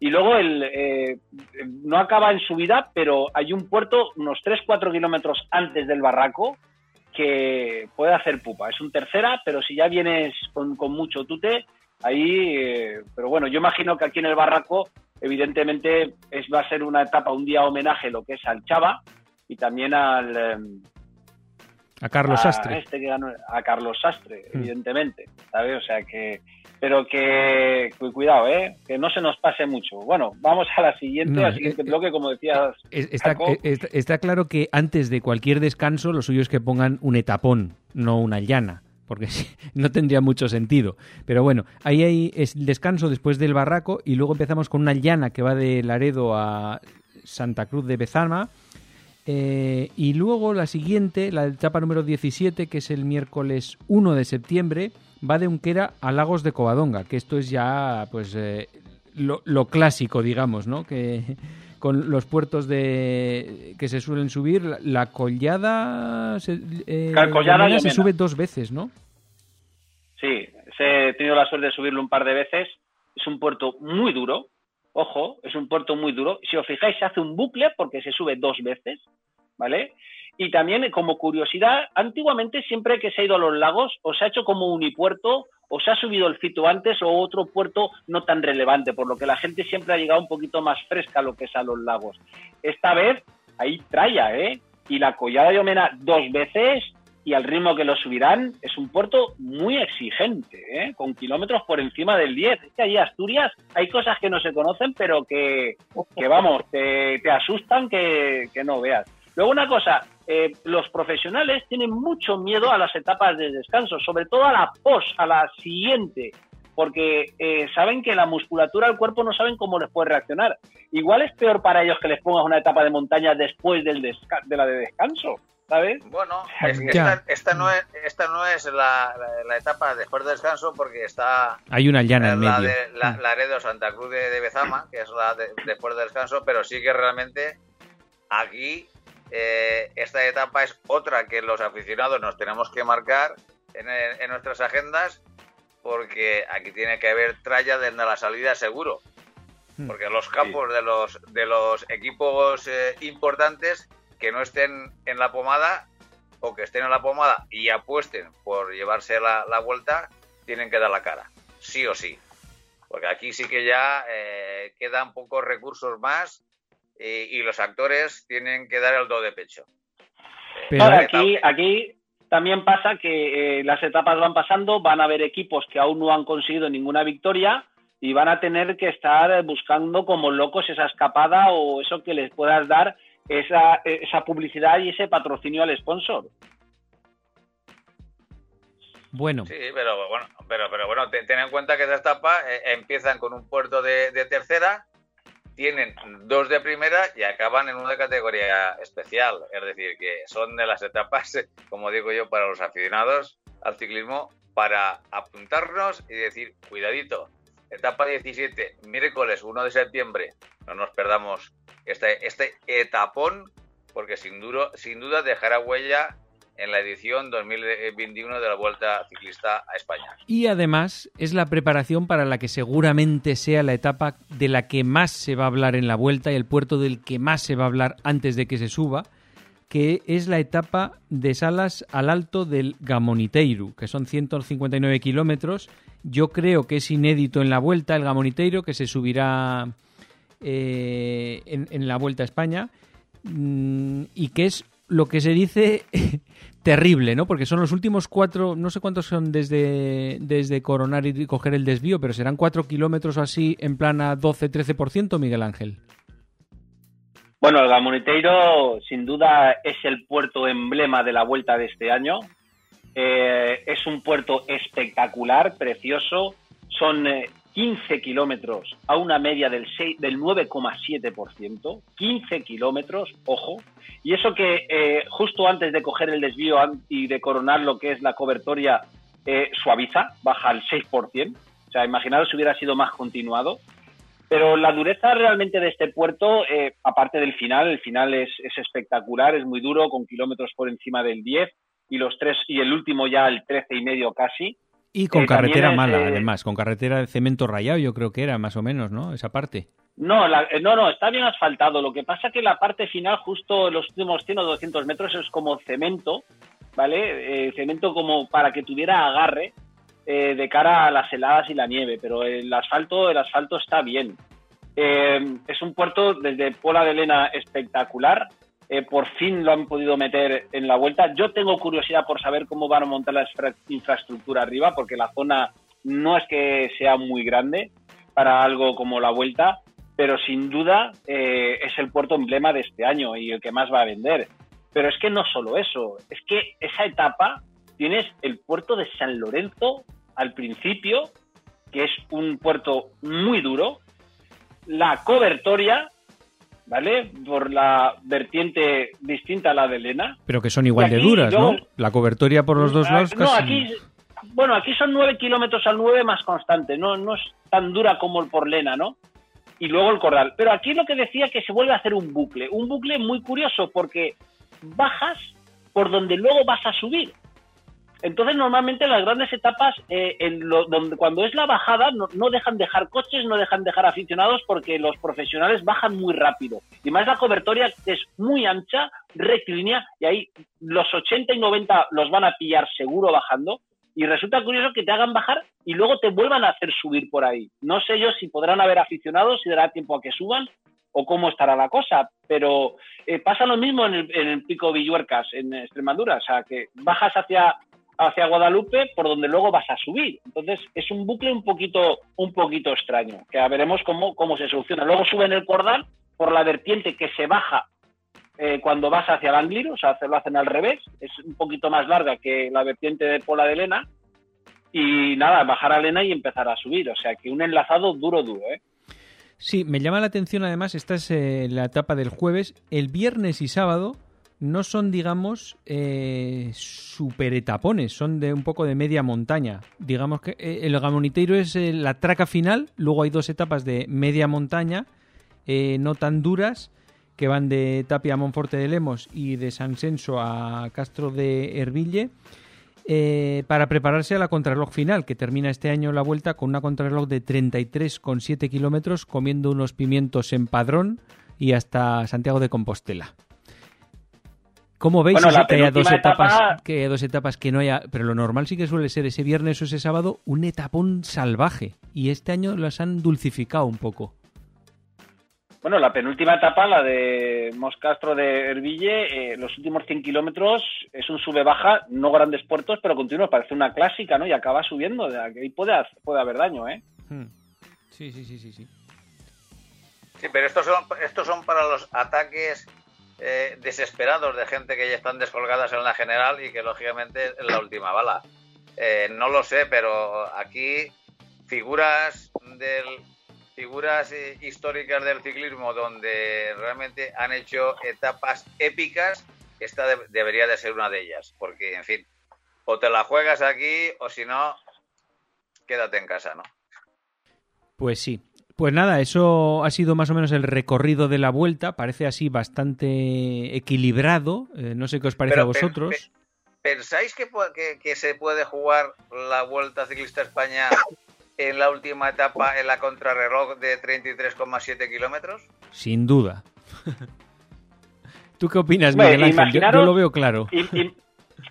Y luego el, eh, no acaba en subida, pero hay un puerto unos 3-4 kilómetros antes del barraco que puede hacer pupa. Es un tercera, pero si ya vienes con, con mucho tute, ahí. Eh, pero bueno, yo imagino que aquí en el barraco evidentemente es, va a ser una etapa, un día homenaje lo que es al Chava y también al... Eh, a Carlos a Sastre. Este que ganó, a Carlos Sastre, mm. evidentemente, ¿sabes? O sea que... Pero que, cuidado, ¿eh? Que no se nos pase mucho. Bueno, vamos a la siguiente, no, al siguiente eh, bloque, como decías. Está, está, está claro que antes de cualquier descanso, lo suyo es que pongan un etapón, no una llana porque no tendría mucho sentido. Pero bueno, ahí hay el descanso después del barraco y luego empezamos con una llana que va de Laredo a Santa Cruz de Bezama. Eh, y luego la siguiente, la etapa número 17, que es el miércoles 1 de septiembre, va de Unquera a Lagos de Covadonga, que esto es ya pues eh, lo, lo, clásico, digamos, ¿no? Que con los puertos de que se suelen subir, la, la collada, se, eh, collada se sube dos veces, ¿no? Sí, he tenido la suerte de subirlo un par de veces. Es un puerto muy duro, ojo, es un puerto muy duro. Si os fijáis, se hace un bucle porque se sube dos veces, ¿vale? Y también, como curiosidad, antiguamente siempre que se ha ido a los lagos, os ha hecho como unipuerto, os ha subido el fito antes o otro puerto no tan relevante, por lo que la gente siempre ha llegado un poquito más fresca a lo que es a los lagos. Esta vez, ahí traya, ¿eh? Y la collada de Omena dos veces y al ritmo que lo subirán, es un puerto muy exigente, ¿eh? con kilómetros por encima del 10. Es que ahí Asturias hay cosas que no se conocen, pero que, vamos, te, asustan que, que no veas. Luego una cosa, eh, los profesionales tienen mucho miedo a las etapas de descanso, sobre todo a la post, a la siguiente, porque eh, saben que la musculatura del cuerpo no saben cómo les puede reaccionar. Igual es peor para ellos que les pongas una etapa de montaña después del de la de descanso. ¿Sabes? Bueno, esta, no es, esta no es la, etapa después del descanso porque está... Hay una llana en la medio. De, la, mm. Laredo Santa Cruz de, Bezama, que es la de, después del descanso, pero sí que realmente aquí eh, esta etapa es otra que los aficionados nos tenemos que marcar en, en nuestras agendas porque aquí tiene que haber tralla desde la salida seguro. Hmm. Porque los campos de los de los equipos eh, importantes que no estén en la pomada o que estén en la pomada y apuesten por llevarse la, vuelta, tienen que dar la cara, sí o sí. Porque aquí sí que ya eh, quedan pocos recursos más y, los actores tienen que dar el do de pecho. Pero aquí, aquí también pasa que eh, las etapas van pasando, van a haber equipos que aún no han conseguido ninguna victoria y van a tener que estar buscando como locos esa escapada o eso que les puedas dar esa, esa publicidad y ese patrocinio al sponsor. Bueno. Sí, pero bueno, pero, pero bueno, ten, en cuenta que esa etapa eh, empiezan con un puerto de, tercera, tienen dos de primera y acaban en una categoría especial. Es decir, que son de las etapas, como digo yo, para los aficionados al ciclismo, para apuntarnos y decir, cuidadito, etapa 17, miércoles 1 de septiembre. No nos perdamos este, este etapón, porque sin, sin duda dejará huella en la edición 2021 de la Vuelta Ciclista a España. Y además es la preparación para la que seguramente sea la etapa de la que más se va a hablar en la Vuelta y el puerto del que más se va a hablar antes de que se suba, que es la etapa de Salas al alto del Gamoniteiro, que son 159 kilómetros. Yo creo que es inédito en la vuelta el Gamoniteiro, que se subirá eh, en, la vuelta a España, mm, y que es lo que se dice terrible, ¿no? Porque son los últimos cuatro, no sé cuántos son desde, desde coronar y coger el desvío, pero serán cuatro kilómetros así en plan a 12-13%, Miguel Ángel. Bueno, el Gamoniteiro sin duda es el puerto emblema de la vuelta de este año. Eh, es un puerto espectacular, precioso. Son 15 eh, kilómetros a una media del, del 9,7%. 15 kilómetros, ojo. Y eso que eh, justo antes de coger el desvío y de coronar lo que es la cobertoria, suaviza, baja al 6%. O sea, imaginaros si hubiera sido más continuado. Pero la dureza realmente de este puerto, eh, aparte del final, el final es, espectacular, es muy duro, con kilómetros por encima del 10 y los tres y el último ya el 13 y medio casi. Y con eh, carretera mala, eh, además, con carretera de cemento rayado, yo creo que era más o menos, ¿no? Esa parte. No, no, no, está bien asfaltado. Lo que pasa que la parte final, justo los últimos 100 o 200 metros, es como cemento, ¿vale? cemento como para que tuviera agarre eh, de cara a las heladas y la nieve, pero el asfalto, el asfalto está bien. Eh, es un puerto desde Pola de Elena espectacular. Eh, por fin lo han podido meter en la vuelta. Yo tengo curiosidad por saber cómo van a montar la infraestructura arriba, porque la zona no es que sea muy grande para algo como la vuelta, pero sin duda es el puerto emblema de este año y el que más va a vender. Pero es que no solo eso, es que esa etapa tienes el puerto de San Lorenzo al principio, que es un puerto muy duro, la cobertoria, ¿vale? Por la vertiente distinta a la de Elena. Pero que son igual de duras, ¿no? La cobertoria por los dos ah, lados No, aquí, bueno, aquí son nueve kilómetros al nueve más constante, no, no es tan dura como el por Lena, ¿no? Y luego el Cordal. Pero aquí lo que decía que se vuelve a hacer un bucle, un bucle muy curioso porque bajas por donde luego vas a subir. Entonces, normalmente las grandes etapas, eh, donde, cuando es la bajada, no, dejan dejar coches, no dejan dejar aficionados porque los profesionales bajan muy rápido. Y más la cobertoria es muy ancha, rectilínea, y ahí los 80 y 90 los van a pillar seguro bajando. Y resulta curioso que te hagan bajar y luego te vuelvan a hacer subir por ahí. No sé yo si podrán haber aficionados, si dará tiempo a que suban o cómo estará la cosa, pero eh, pasa lo mismo en el, en el pico Villuercas, en Extremadura, o sea, que bajas hacia hacia Guadalupe por donde luego vas a subir. Entonces es un bucle un poquito, un poquito extraño, que veremos cómo, cómo se soluciona. Luego suben el cordal por la vertiente que se baja eh, cuando vas hacia el Angliru, o sea, lo hacen al revés, es un poquito más larga que la vertiente de Pola de Lena, y nada, bajar a Lena y empezar a subir, o sea que un enlazado duro, duro, ¿eh? Sí, me llama la atención además, esta es eh, la etapa del jueves, el viernes y sábado no son, digamos, eh, super etapones, son de un poco de media montaña. Digamos que eh, el Gamoniteiro es eh, la traca final, luego hay dos etapas de media montaña, eh, no tan duras, que van de Tapia a Monforte de Lemos y de San Censo a Castro de Herville. eh, para prepararse a la contrarreloj final, que termina este año la vuelta con una contrarreloj de 33,7 kilómetros, comiendo unos pimientos en Padrón y hasta Santiago de Compostela. ¿Cómo veis Bueno, eso la que haya dos etapas, etapa- que haya dos etapas que no haya, pero lo normal sí que suele ser ese viernes o ese sábado un etapón salvaje y este año las han dulcificado un poco. Bueno, la penúltima etapa, la de Moscastro de Herville, eh, los últimos 100 kilómetros es un sube-baja, no grandes puertos, pero continuo, parece una clásica, ¿no? Y acaba subiendo, de ahí puede, puede haber daño, ¿eh? Hmm. Sí, sí, sí, sí, sí. Sí, pero estos son, estos son para los ataques eh, desesperados de gente que ya están descolgadas en la general y que lógicamente es la última bala. Eh, no lo sé, pero aquí figuras del figuras eh, históricas del ciclismo donde realmente han hecho etapas épicas, esta de- debería de ser una de ellas, porque en fin, o te la juegas aquí o si no, quédate en casa, ¿no? Pues sí. Pues nada, eso ha sido más o menos el recorrido de la vuelta. Parece así bastante equilibrado. Eh, no sé qué os parece Pero a vosotros. pe- ¿Pensáis que, pu- que- que se puede jugar la Vuelta Ciclista España en la última etapa en la contrarreloj de 33,7 kilómetros? Sin duda. ¿Tú qué opinas, Miguel Ángel? Yo- lo veo claro. Y- y-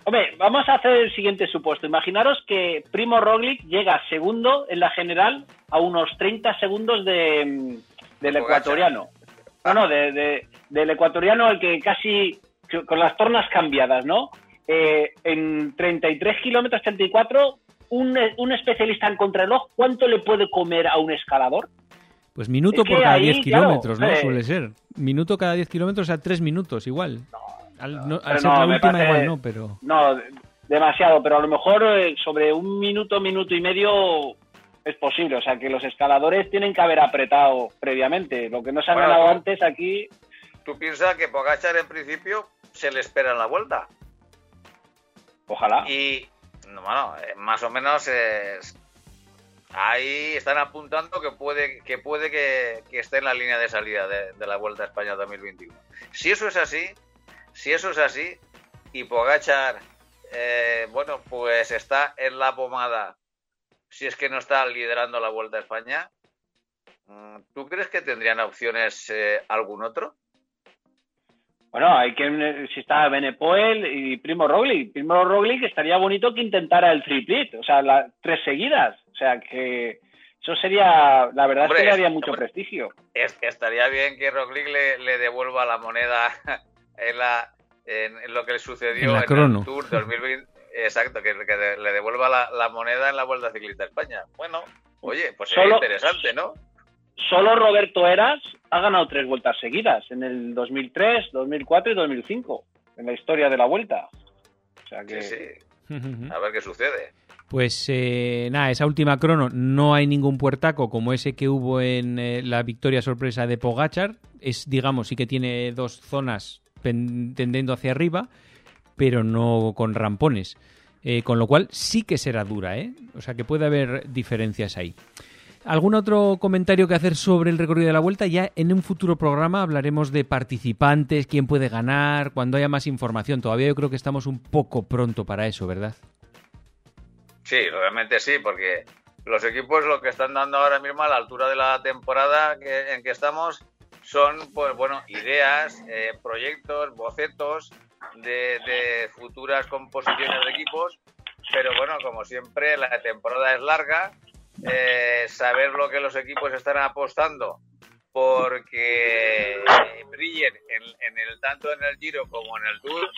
hombre, vamos a hacer el siguiente supuesto. Imaginaros que Primo Roglic llega segundo en la general a unos 30 segundos de, mm, del ecuatoriano. No, no, de- de- del ecuatoriano el que casi con las tornas cambiadas, ¿no? Eh, en 33 kilómetros 34, un, un especialista en contrarreloj, ¿cuánto le puede comer a un escalador? Pues minuto Es que por cada ahí, 10 claro, kilómetros, ¿no? eh, Suele ser. Minuto cada 10 kilómetros a 3 minutos, igual. Al no- al pero ser no, la me última, parece- igual no, pero. No, de- demasiado, pero a lo mejor eh, sobre un minuto, minuto y medio es posible. O sea, que los escaladores tienen que haber apretado previamente. Lo que no se han Bueno, ganado tú- antes aquí, ¿Tú piensas que Pogachar en principio se le espera en la Vuelta? ojalá. Y, no, bueno, eh, más o menos es- ahí están apuntando que puede que, puede que, que esté en la línea de salida de, de la Vuelta a España 2021. Si eso es así, si eso es así, y Pogachar, eh, bueno, pues está en la pomada, si es que no está liderando la Vuelta a España, mm, ¿tú crees que tendrían opciones eh, algún otro? Bueno, hay que si está Benepoel y Primo Roglic. Primo Roglic estaría bonito que intentara el triplet, o sea, las tres seguidas. O sea, que eso sería, la verdad Hombre, es que le haría mucho hombre. prestigio. Es- estaría bien que Roglic le, le devuelva la moneda en, la, en, en lo que le sucedió En la en, crono. el Tour 2020. Exacto, que, que le devuelva la, la moneda en la Vuelta Ciclista a España. Bueno, oye, pues sería Solo- interesante, ¿no? Solo Roberto Eras ha ganado tres vueltas seguidas, en el 2003, 2004 y 2005, en la historia de la vuelta. O sea que... Sí, sí. A ver qué sucede. Pues eh, nada, esa última crono no hay ningún puertaco como ese que hubo en eh, la victoria sorpresa de Pogachar. Es, digamos, sí que tiene dos zonas tendiendo hacia arriba, pero no con rampones. Eh, con lo cual sí que será dura, ¿eh? O sea que puede haber diferencias ahí. ¿Algún otro comentario que hacer sobre el recorrido de la vuelta? Ya en un futuro programa hablaremos de participantes, quién puede ganar, cuando haya más información. Todavía yo creo que estamos un poco pronto para eso, ¿verdad? Sí, realmente sí, porque los equipos lo que están dando ahora mismo a la altura de la temporada en que estamos son, pues bueno, ideas, eh, proyectos, bocetos de, futuras composiciones de equipos, pero bueno, como siempre, la temporada es larga, eh, saber lo que los equipos están apostando porque brillen en, el tanto en el Giro como en el Tour.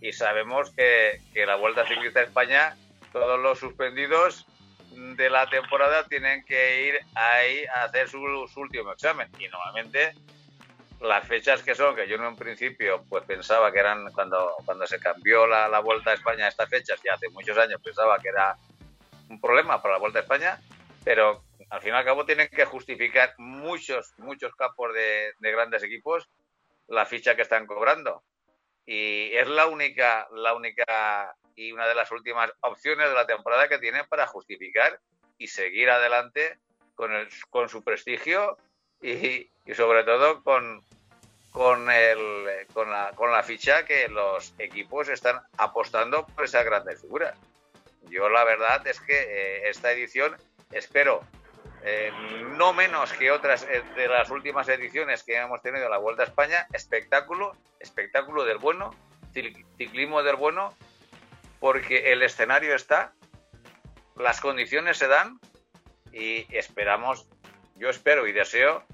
Y sabemos que, que la Vuelta Ciclista a España todos los suspendidos de la temporada tienen que ir ahí a hacer su, su último examen. Y normalmente las fechas que son, que yo en un principio pues pensaba que eran cuando, cuando se cambió la, la Vuelta a España a estas fechas, ya hace muchos años pensaba que era un problema para la Vuelta a España, pero al fin y al cabo tienen que justificar muchos, muchos campos de, de grandes equipos la ficha que están cobrando. y es la única, la única y una de las últimas opciones de la temporada que tiene para justificar y seguir adelante con, el, con su prestigio y, y sobre todo con, con, el, con, la, con la ficha que los equipos están apostando por esas grandes figuras. Yo la verdad es que eh, esta edición espero eh, no menos que otras eh, de las últimas ediciones que hemos tenido en la Vuelta a España, espectáculo, espectáculo del bueno, ciclismo del bueno, porque el escenario está, las condiciones se dan y esperamos, yo espero y deseo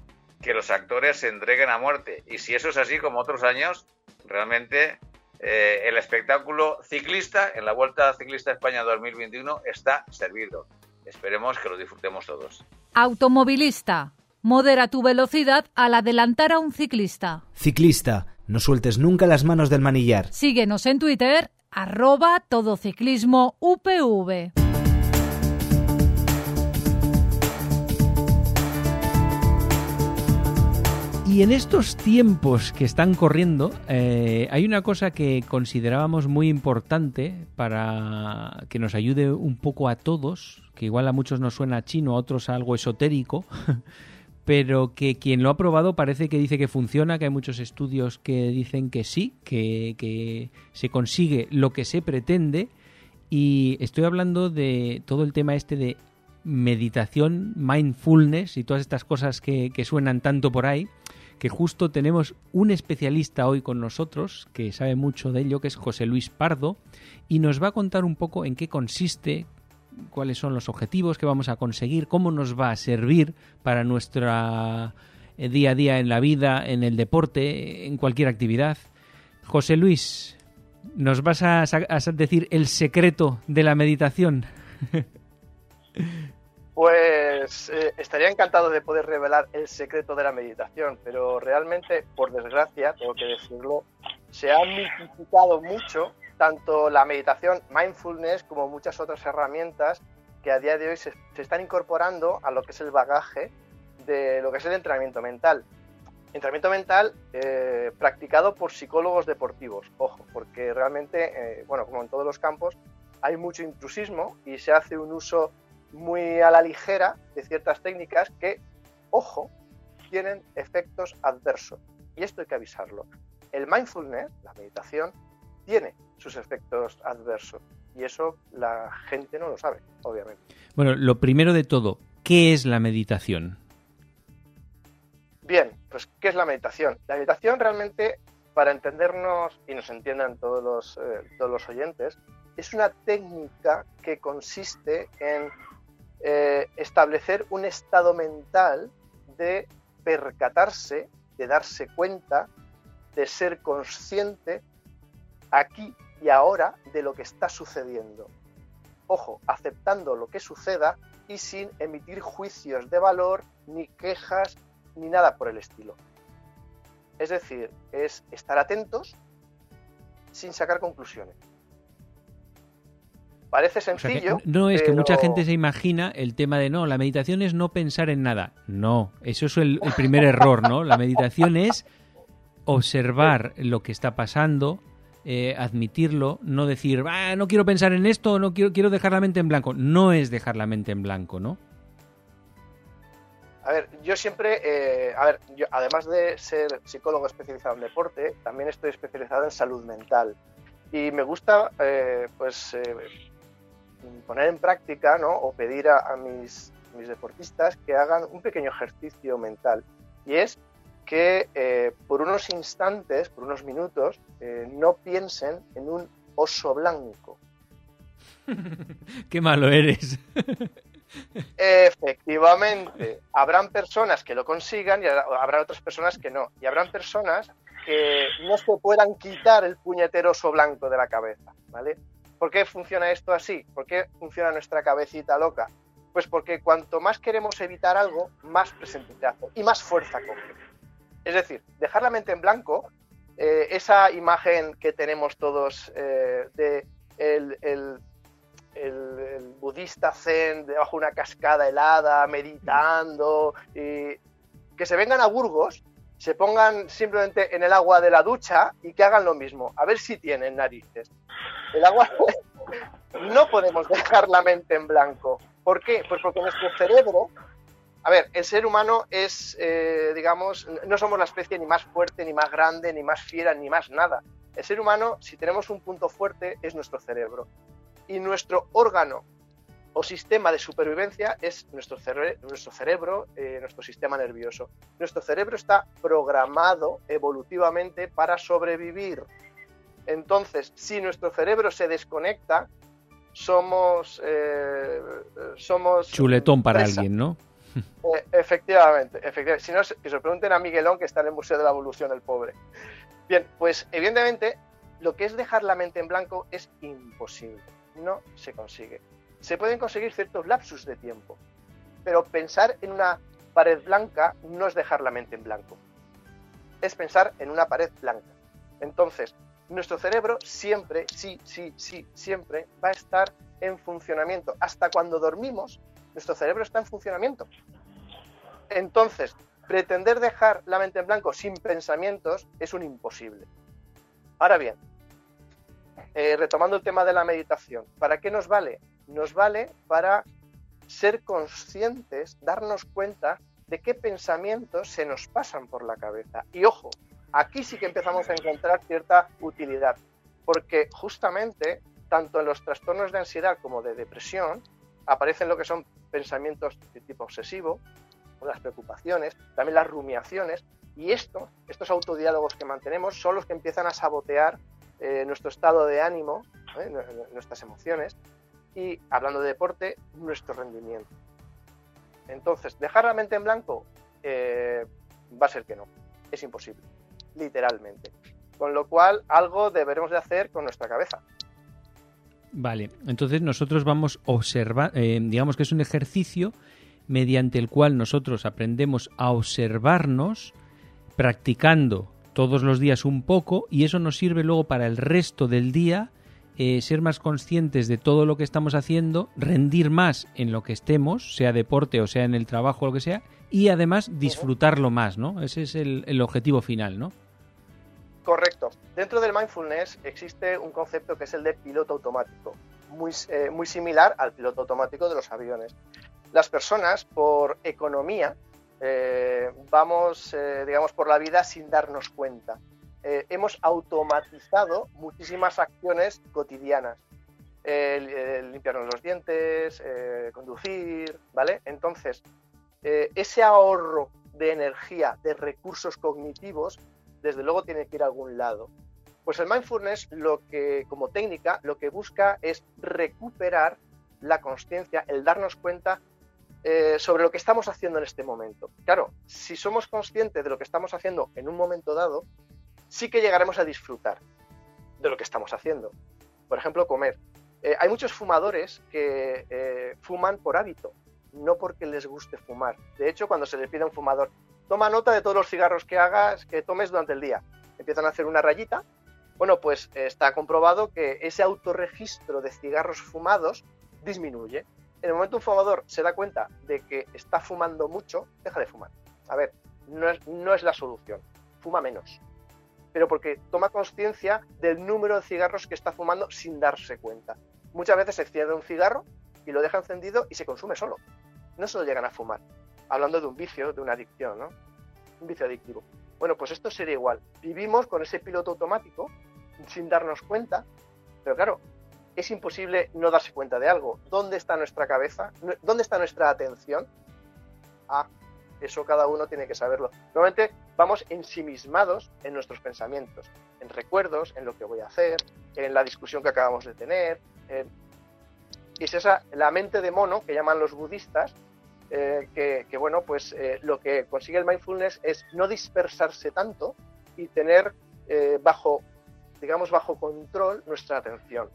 que los actores se entreguen a muerte. Y si eso es así como otros años, realmente eh, el espectáculo ciclista en la Vuelta Ciclista España 2021 está servido. Esperemos que lo disfrutemos todos. Automovilista, modera tu velocidad al adelantar a un ciclista. Ciclista, no sueltes nunca las manos del manillar. Síguenos en Twitter, arroba todociclismo UPV. Y en estos tiempos que están corriendo, eh, hay una cosa que considerábamos muy importante para que nos ayude un poco a todos, que igual a muchos nos suena chino, a otros algo esotérico, pero que quien lo ha probado parece que dice que funciona, que hay muchos estudios que dicen que sí, que, que se consigue lo que se pretende. Y estoy hablando de todo el tema este de meditación, mindfulness y todas estas cosas que, que suenan tanto por ahí que justo tenemos un especialista hoy con nosotros que sabe mucho de ello, que es José Luis Pardo, y nos va a contar un poco en qué consiste, cuáles son los objetivos que vamos a conseguir, cómo nos va a servir para nuestra eh, día a día en la vida, en el deporte, en cualquier actividad. José Luis, ¿nos vas a, decir el secreto de la meditación? Pues eh, estaría encantado de poder revelar el secreto de la meditación, pero realmente, por desgracia, tengo que decirlo, se ha multiplicado mucho tanto la meditación mindfulness como muchas otras herramientas que a día de hoy se, están incorporando a lo que es el bagaje de lo que es el entrenamiento mental. Entrenamiento mental eh, practicado por psicólogos deportivos, ojo, porque realmente, eh, bueno, como en todos los campos, hay mucho intrusismo y se hace un uso muy a la ligera de ciertas técnicas que, ojo, tienen efectos adversos. Y esto hay que avisarlo. El mindfulness, la meditación, tiene sus efectos adversos. Y eso la gente no lo sabe, obviamente. Bueno, lo primero de todo, ¿qué es la meditación? Bien, pues ¿qué es la meditación? La meditación realmente, para entendernos y nos entiendan todos los, eh, todos los oyentes, es una técnica que consiste en eh, establecer un estado mental de percatarse, de darse cuenta, de ser consciente aquí y ahora de lo que está sucediendo. Ojo, aceptando lo que suceda y sin emitir juicios de valor, ni quejas, ni nada por el estilo. Es decir, es estar atentos sin sacar conclusiones. Parece sencillo. no es que mucha gente se imagina el tema de no, la meditación es no pensar en nada. No, eso es el, primer error, ¿no? La meditación es observar lo que está pasando, eh, admitirlo, no decir, ah, no quiero pensar en esto, no quiero, quiero dejar la mente en blanco. No es dejar la mente en blanco, ¿no? A ver, yo siempre, eh, a ver, además de ser psicólogo especializado en deporte, también estoy especializado en salud mental. Y me gusta, eh, pues, poner en práctica ¿no? o pedir a, mis, mis, deportistas que hagan un pequeño ejercicio mental y es que eh, por unos instantes, por unos minutos, eh, no piensen en un oso blanco. Qué malo eres. Efectivamente, habrán personas que lo consigan y habrá otras personas que no. Y habrán personas que no se puedan quitar el puñetero oso blanco de la cabeza, ¿vale? ¿Por qué funciona esto así? ¿Por qué funciona nuestra cabecita loca? Pues porque cuanto más queremos evitar algo, más presente hace y más fuerza coge. Es decir, dejar la mente en blanco, eh, esa imagen que tenemos todos eh, de el, el, budista zen debajo de una cascada helada, meditando, y que se vengan a Burgos se pongan simplemente en el agua de la ducha y que hagan lo mismo, a ver si tienen narices. El agua no podemos dejar la mente en blanco. ¿Por qué? Pues porque nuestro cerebro, a ver, el ser humano es, eh, digamos, no somos la especie ni más fuerte, ni más grande, ni más fiera, ni más nada. El ser humano, si tenemos un punto fuerte, es nuestro cerebro. Y nuestro órgano o sistema de supervivencia es nuestro, nuestro cerebro, eh, nuestro sistema nervioso. Nuestro cerebro está programado evolutivamente para sobrevivir. Entonces, si nuestro cerebro se desconecta, somos... Eh, somos Chuletón para alguien, ¿no? Eh, efectivamente, efectivamente. Si no, que se pregunten a Miguelón, que está en el Museo de la Evolución, el pobre. Bien, pues evidentemente lo que es dejar la mente en blanco es imposible. No se consigue se pueden conseguir ciertos lapsus de tiempo, pero pensar en una pared blanca no es dejar la mente en blanco, es pensar en una pared blanca. Entonces, nuestro cerebro siempre, sí, sí, sí, siempre va a estar en funcionamiento. Hasta cuando dormimos, nuestro cerebro está en funcionamiento. Entonces, pretender dejar la mente en blanco sin pensamientos es un imposible. Ahora bien, eh, retomando el tema de la meditación, ¿para qué nos vale? nos vale para ser conscientes, darnos cuenta de qué pensamientos se nos pasan por la cabeza. Y ojo, aquí sí que empezamos a encontrar cierta utilidad, porque justamente tanto en los trastornos de ansiedad como de depresión aparecen lo que son pensamientos de tipo obsesivo, las preocupaciones, también las rumiaciones, y esto, estos autodiálogos que mantenemos son los que empiezan a sabotear eh, nuestro estado de ánimo, ¿eh? nuestras emociones, y, hablando de deporte, nuestro rendimiento. Entonces, dejar la mente en blanco eh, va a ser que no, es imposible, literalmente. Con lo cual, algo deberemos de hacer con nuestra cabeza. Vale, entonces nosotros vamos a observar, eh, digamos que es un ejercicio mediante el cual nosotros aprendemos a observarnos practicando todos los días un poco y eso nos sirve luego para el resto del día eh, ser más conscientes de todo lo que estamos haciendo, rendir más en lo que estemos, sea deporte o sea en el trabajo o lo que sea, y además disfrutarlo más, ¿no? Ese es el, objetivo final, ¿no? Correcto. Dentro del mindfulness existe un concepto que es el de piloto automático, muy, eh, muy similar al piloto automático de los aviones. Las personas, por economía, eh, vamos, digamos, por la vida sin darnos cuenta. Eh, hemos automatizado muchísimas acciones cotidianas. limpiarnos los dientes, eh, conducir, ¿vale? Entonces, eh, ese ahorro de energía, de recursos cognitivos, desde luego tiene que ir a algún lado. Pues el mindfulness, lo que, como técnica, lo que busca es recuperar la conciencia, el darnos cuenta sobre lo que estamos haciendo en este momento. Claro, si somos conscientes de lo que estamos haciendo en un momento dado, sí que llegaremos a disfrutar de lo que estamos haciendo. Por ejemplo, comer. Eh, hay muchos fumadores que eh, fuman por hábito, no porque les guste fumar. De hecho, cuando se le pide a un fumador, toma nota de todos los cigarros que hagas, que tomes durante el día, empiezan a hacer una rayita. Bueno, pues eh, está comprobado que ese autorregistro de cigarros fumados disminuye. En el momento un fumador se da cuenta de que está fumando mucho, deja de fumar. A ver, no es, no es la solución. Fuma menos pero porque toma conciencia del número de cigarros que está fumando sin darse cuenta. Muchas veces se enciende un cigarro y lo deja encendido y se consume solo. No se llegan a fumar. Hablando de un vicio, de una adicción, ¿no? Un vicio adictivo. Bueno, pues esto sería igual. Vivimos con ese piloto automático sin darnos cuenta, pero claro, es imposible no darse cuenta de algo. ¿Dónde está nuestra cabeza? ¿Dónde está nuestra atención? Ah, eso cada uno tiene que saberlo. Normalmente vamos ensimismados en nuestros pensamientos, en recuerdos, en lo que voy a hacer, en la discusión que acabamos de tener. y es esa la mente de mono que llaman los budistas, eh, que, bueno, pues eh, lo que consigue el mindfulness es no dispersarse tanto y tener eh, bajo, digamos, bajo control nuestra atención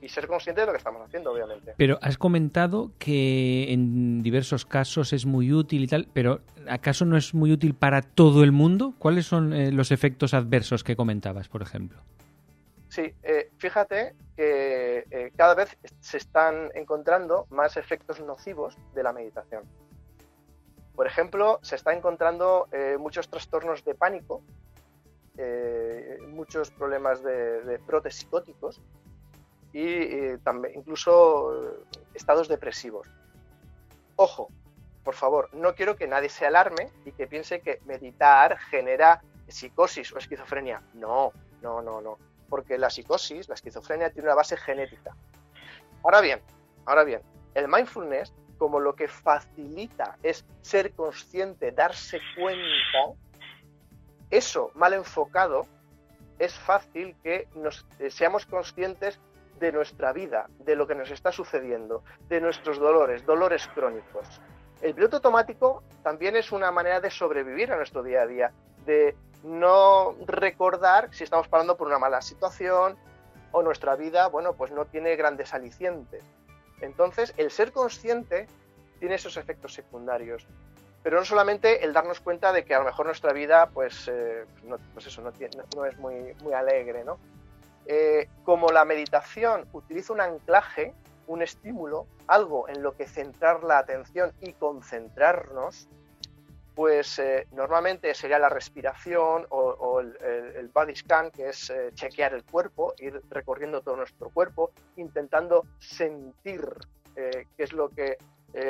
y ser consciente de lo que estamos haciendo, obviamente. Pero has comentado que en diversos casos es muy útil y tal, pero ¿acaso no es muy útil para todo el mundo? ¿Cuáles son eh, los efectos adversos que comentabas, por ejemplo? Sí, eh, fíjate que eh, cada vez se están encontrando más efectos nocivos de la meditación. Por ejemplo, se está encontrando eh, muchos trastornos de pánico, muchos problemas de, de psicóticos y también, incluso estados depresivos. Ojo, por favor, no quiero que nadie se alarme y que piense que meditar genera psicosis o esquizofrenia. No, no, no, no. Porque la psicosis, la esquizofrenia, tiene una base genética. Ahora bien, ahora bien, el mindfulness, como lo que facilita es ser consciente, darse cuenta, eso mal enfocado, es fácil que nos, eh, seamos conscientes de nuestra vida, de lo que nos está sucediendo, de nuestros dolores, dolores crónicos. El piloto automático también es una manera de sobrevivir a nuestro día a día, de no recordar si estamos pasando por una mala situación o nuestra vida, bueno, pues no tiene grandes alicientes. Entonces, el ser consciente tiene esos efectos secundarios. Pero no solamente el darnos cuenta de que a lo mejor nuestra vida, pues, eh, no, pues eso, no, es muy, muy alegre, ¿no? Eh, como la meditación utiliza un anclaje, un estímulo, algo en lo que centrar la atención y concentrarnos, pues eh, normalmente sería la respiración o, el, body scan, que es eh, chequear el cuerpo, ir recorriendo todo nuestro cuerpo, intentando sentir qué es lo que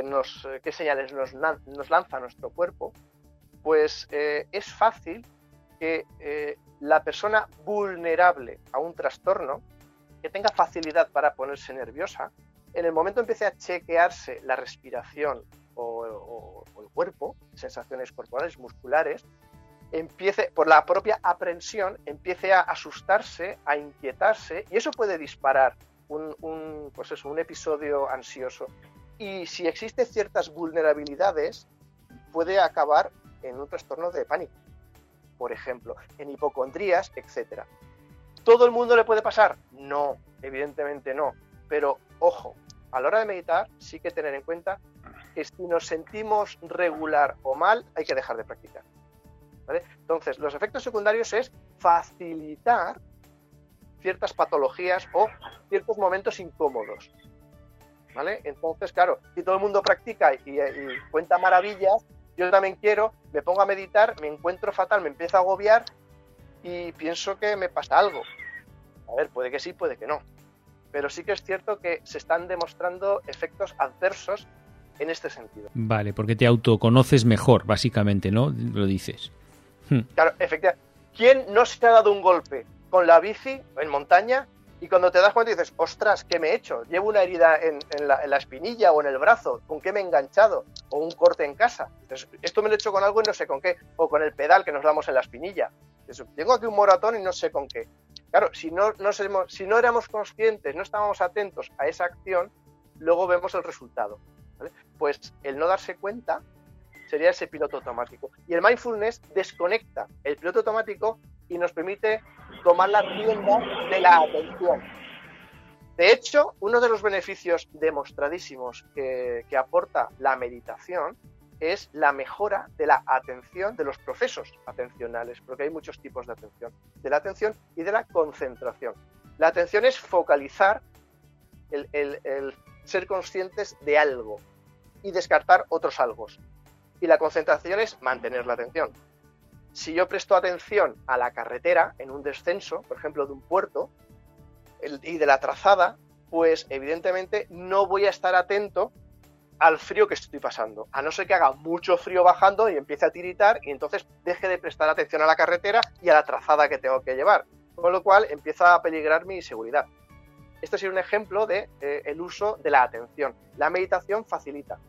nos, qué señales nos, nos, lanza nuestro cuerpo, pues es fácil que la persona vulnerable a un trastorno, que tenga facilidad para ponerse nerviosa, en el momento empiece a chequearse la respiración o, el cuerpo, sensaciones corporales, musculares, empiece, por la propia aprensión, empiece a asustarse, a inquietarse, y eso puede disparar un, pues eso, un episodio ansioso. Y si existen ciertas vulnerabilidades, puede acabar en un trastorno de pánico por ejemplo, en hipocondrías, etc. ¿Todo el mundo le puede pasar? No, evidentemente no. Pero ojo, a la hora de meditar sí que tener en cuenta que si nos sentimos regular o mal, hay que dejar de practicar. Entonces, los efectos secundarios es facilitar ciertas patologías o ciertos momentos incómodos. ¿Vale? Entonces, claro, si todo el mundo practica y, y cuenta maravillas, yo también quiero, me pongo a meditar, me encuentro fatal, me empiezo a agobiar y pienso que me pasa algo. A ver, puede que sí, puede que no. Pero sí que es cierto que se están demostrando efectos adversos en este sentido. Vale, porque te autoconoces mejor, básicamente, ¿no? Lo dices. Hmm. Claro, efectivamente. ¿Quién no se ha dado un golpe con la bici en montaña y cuando te das cuenta dices, ostras, ¿qué me he hecho? Llevo una herida en, la, espinilla o en el brazo, ¿con qué me he enganchado? O un corte en casa. esto me lo he hecho con algo y no sé con qué. O con el pedal que nos damos en la espinilla. tengo aquí un moratón y no sé con qué. Claro, si no, no, si no éramos conscientes, no estábamos atentos a esa acción, luego vemos el resultado. Pues el no darse cuenta sería ese piloto automático. Y el mindfulness desconecta el piloto automático y nos permite tomar la rienda de la atención. De hecho, uno de los beneficios demostradísimos que, aporta la meditación es la mejora de la atención, de los procesos atencionales, porque hay muchos tipos de atención, de la atención y de la concentración. La atención es focalizar el, el ser conscientes de algo y descartar otros algo. Y la concentración es mantener la atención si yo presto atención a la carretera en un descenso, por ejemplo, de un puerto, y de la trazada, pues evidentemente no voy a estar atento al frío que estoy pasando, a no ser que haga mucho frío bajando y empiece a tiritar y entonces deje de prestar atención a la carretera y a la trazada que tengo que llevar, con lo cual empieza a peligrar mi seguridad. Esto sería un ejemplo de eh, el uso de la atención. La meditación facilita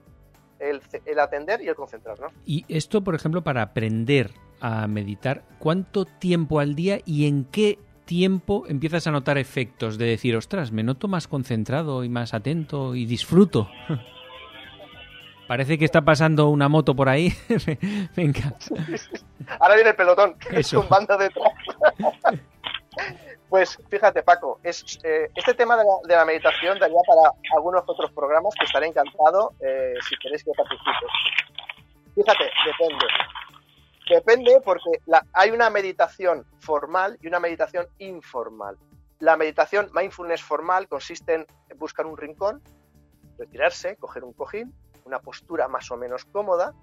el, el atender y el concentrarnos. Y esto, por ejemplo, para aprender a meditar, ¿cuánto tiempo al día y en qué tiempo empiezas a notar efectos de decir, ostras, me noto más concentrado y más atento y disfruto? Parece que está pasando una moto por ahí. Venga. Ahora viene el pelotón, Eso. tumbando detrás. Pues fíjate, Paco, es, eh, este tema de la, meditación daría para algunos otros programas que estaré encantado eh, si queréis que participe. Fíjate, depende. Depende porque hay una meditación formal y una meditación informal. La meditación mindfulness formal consiste en buscar un rincón, retirarse, coger un cojín, una postura más o menos cómoda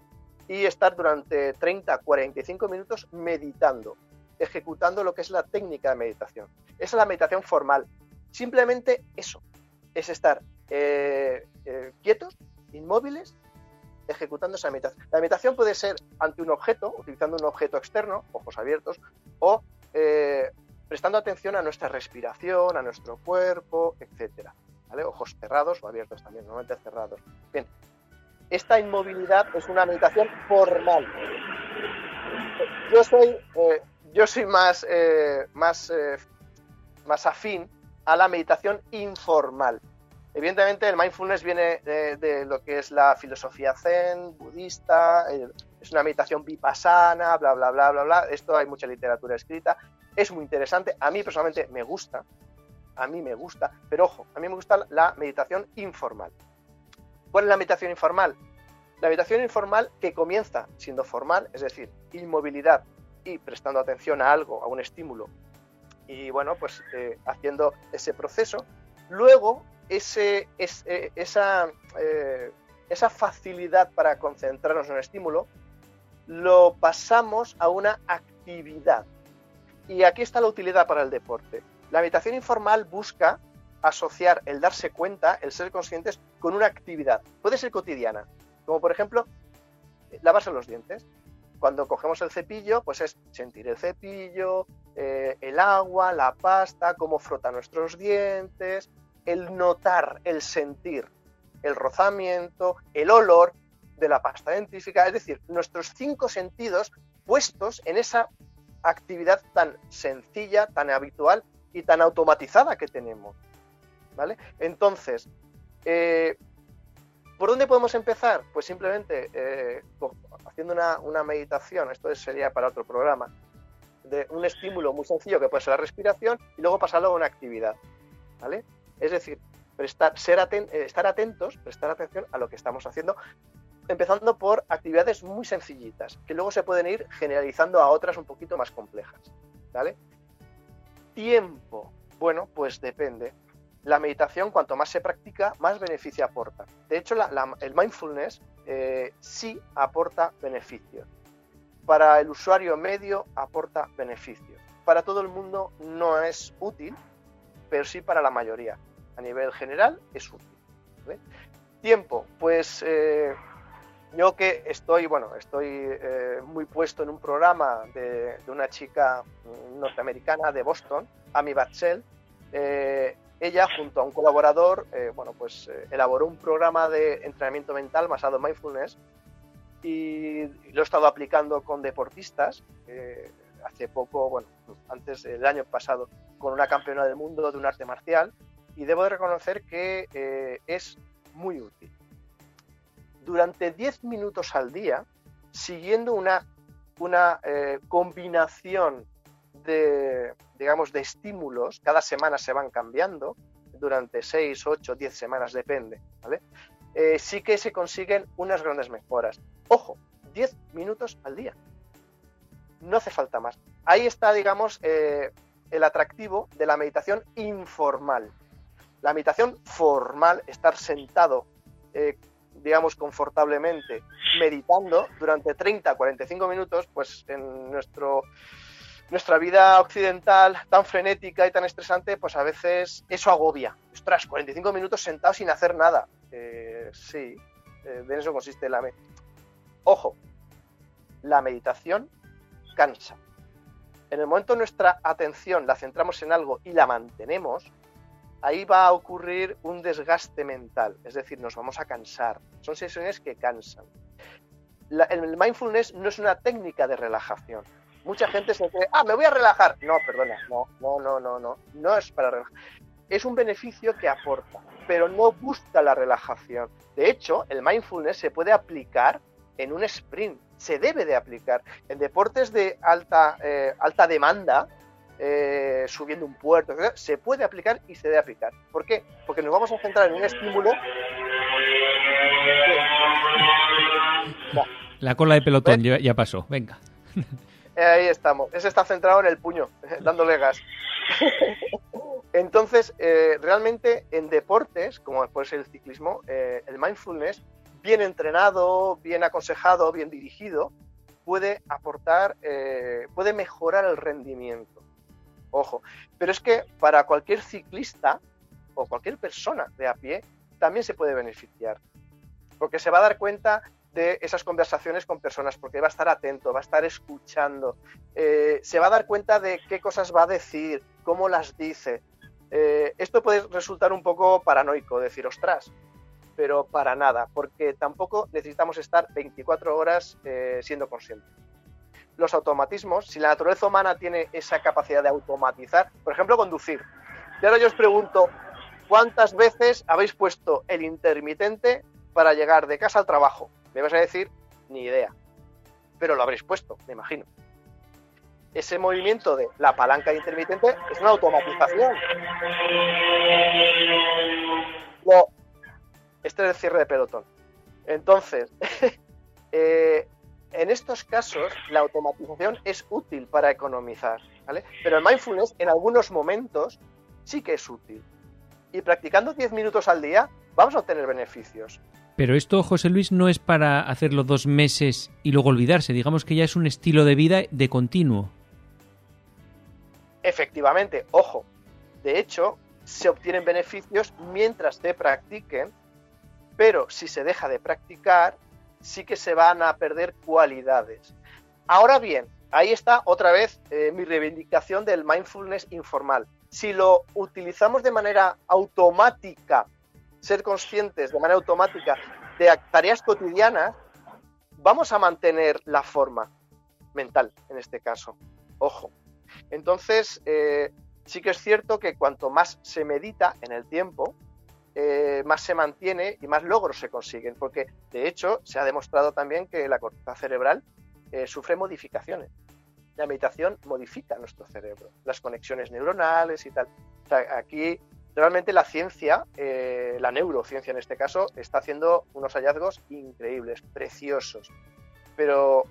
y estar durante 30, 45 minutos meditando, ejecutando lo que es la técnica de meditación. Esa es la meditación formal. Simplemente eso, es estar eh, eh, quietos, inmóviles, ejecutando esa meditación. La meditación puede ser ante un objeto, utilizando un objeto externo, ojos abiertos, o eh, prestando atención a nuestra respiración, a nuestro cuerpo, etcétera. Ojos cerrados o abiertos también, normalmente cerrados. Bien, esta inmovilidad es una meditación formal. Yo soy, yo soy más, eh, más, eh, más afín a la meditación informal. Evidentemente el mindfulness viene de, lo que es la filosofía zen, budista, es una meditación vipassana, bla, bla, bla, bla, bla. Esto hay mucha literatura escrita, es muy interesante, a mí personalmente me gusta, a mí me gusta, pero ojo, a mí me gusta la meditación informal. ¿Cuál es la meditación informal? La meditación informal que comienza siendo formal, es decir, inmovilidad y prestando atención a algo, a un estímulo, y bueno, pues eh, haciendo ese proceso. Luego, ese, eh, esa, eh, esa facilidad para concentrarnos en un estímulo, lo pasamos a una actividad. Y aquí está la utilidad para el deporte. La meditación informal busca asociar el darse cuenta, el ser conscientes, con una actividad. Puede ser cotidiana, como por ejemplo lavarse los dientes. Cuando cogemos el cepillo, pues es sentir el cepillo, eh, el agua, la pasta, cómo frota nuestros dientes, el notar, el sentir, el rozamiento, el olor de la pasta dentífica, es decir, nuestros cinco sentidos puestos en esa actividad tan sencilla, tan habitual y tan automatizada que tenemos. ¿vale? Entonces, eh, ¿por dónde podemos empezar? Pues simplemente eh, haciendo una, meditación, esto sería para otro programa, de un estímulo muy sencillo que puede ser la respiración y luego pasarlo a una actividad, ¿vale? Es decir, prestar, eh, estar atentos, prestar atención a lo que estamos haciendo, empezando por actividades muy sencillitas, que luego se pueden ir generalizando a otras un poquito más complejas, ¿vale? Tiempo, bueno, pues depende la meditación, cuanto más se practica, más beneficio aporta. De hecho, el mindfulness eh, sí aporta beneficios. Para el usuario medio aporta beneficios. Para todo el mundo no es útil, pero sí para la mayoría. A nivel general es útil. Tiempo, pues eh, yo que estoy, bueno, estoy eh, muy puesto en un programa de, una chica norteamericana de Boston, Amy Batchel, ella, junto a un colaborador, eh, bueno, pues eh, elaboró un programa de entrenamiento mental basado en mindfulness y lo he estado aplicando con deportistas. hace poco, bueno, antes del año pasado, con una campeona del mundo de un arte marcial y debo de reconocer que eh, es muy útil. Durante 10 minutos al día, siguiendo una, una combinación de, digamos, de estímulos, cada semana se van cambiando, durante 6, 8, 10 semanas, depende, ¿vale? Eh, sí que se consiguen unas grandes mejoras. Ojo, 10 minutos al día. No hace falta más. Ahí está, digamos, eh, el atractivo de la meditación informal. La meditación formal, estar sentado, eh, digamos, confortablemente, meditando durante 30, 45 minutos, pues en nuestro nuestra vida occidental tan frenética y tan estresante, pues a veces eso agobia. Ostras, 45 minutos sentado sin hacer nada. Eh, sí, eh, en eso consiste la... Ojo, la meditación cansa. En el momento nuestra atención la centramos en algo y la mantenemos, ahí va a ocurrir un desgaste mental, es decir, nos vamos a cansar. Son sesiones que cansan. el mindfulness no es una técnica de relajación, mucha gente se cree, ah, me voy a relajar. No, perdona, no, no, no, no, no, no es para relajar. Es un beneficio que aporta, pero no busca la relajación. De hecho, el mindfulness se puede aplicar en un sprint, se debe de aplicar. En deportes de alta, eh, alta demanda, eh, subiendo un puerto, se puede aplicar y se debe aplicar. ¿Por qué? Porque nos vamos a centrar en un estímulo. La cola de pelotón ya pasó, venga. Ahí estamos. Ese está centrado en el puño, dándole gas. Entonces, eh, realmente en deportes, como puede ser el ciclismo, eh, el mindfulness bien entrenado, bien aconsejado, bien dirigido, puede aportar, eh, puede mejorar el rendimiento. Ojo, pero es que para cualquier ciclista o cualquier persona de a pie también se puede beneficiar, porque se va a dar cuenta de esas conversaciones con personas, porque va a estar atento, va a estar escuchando, eh, se va a dar cuenta de qué cosas va a decir, cómo las dice. Eh, esto puede resultar un poco paranoico, decir, ostras, pero para nada, porque tampoco necesitamos estar 24 horas eh, siendo conscientes. Los automatismos, si la naturaleza humana tiene esa capacidad de automatizar, por ejemplo, conducir. Y ahora yo os pregunto, ¿cuántas veces habéis puesto el intermitente para llegar de casa al trabajo? Me vas a decir, ni idea. Pero lo habréis puesto, me imagino. Ese movimiento de la palanca intermitente es una automatización. Lo, este es el cierre de pelotón. Entonces, eh, en estos casos, la automatización es útil para economizar, ¿vale? Pero el mindfulness en algunos momentos sí que es útil. Y practicando 10 minutos al día, vamos a obtener beneficios. Pero esto, José Luis, no es para hacerlo dos meses y luego olvidarse. Digamos que ya es un estilo de vida de continuo. Efectivamente, ojo. De hecho, se obtienen beneficios mientras te practiquen pero si se deja de practicar, sí que se van a perder cualidades. Ahora bien, ahí está otra vez eh, mi reivindicación del mindfulness informal. Si lo utilizamos de manera automática, ser conscientes de manera automática de tareas cotidianas, vamos a mantener la forma mental en este caso. Ojo. Entonces, eh, sí que es cierto que cuanto más se medita en el tiempo, eh, más se mantiene y más logros se consiguen, porque de hecho se ha demostrado también que la corteza cerebral eh, sufre modificaciones. La meditación modifica nuestro cerebro, las conexiones neuronales y tal. aquí realmente la ciencia, eh, la neurociencia en este caso, está haciendo unos hallazgos increíbles, preciosos, pero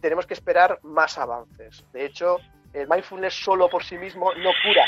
tenemos que esperar más avances. De hecho, el mindfulness solo por sí mismo no cura,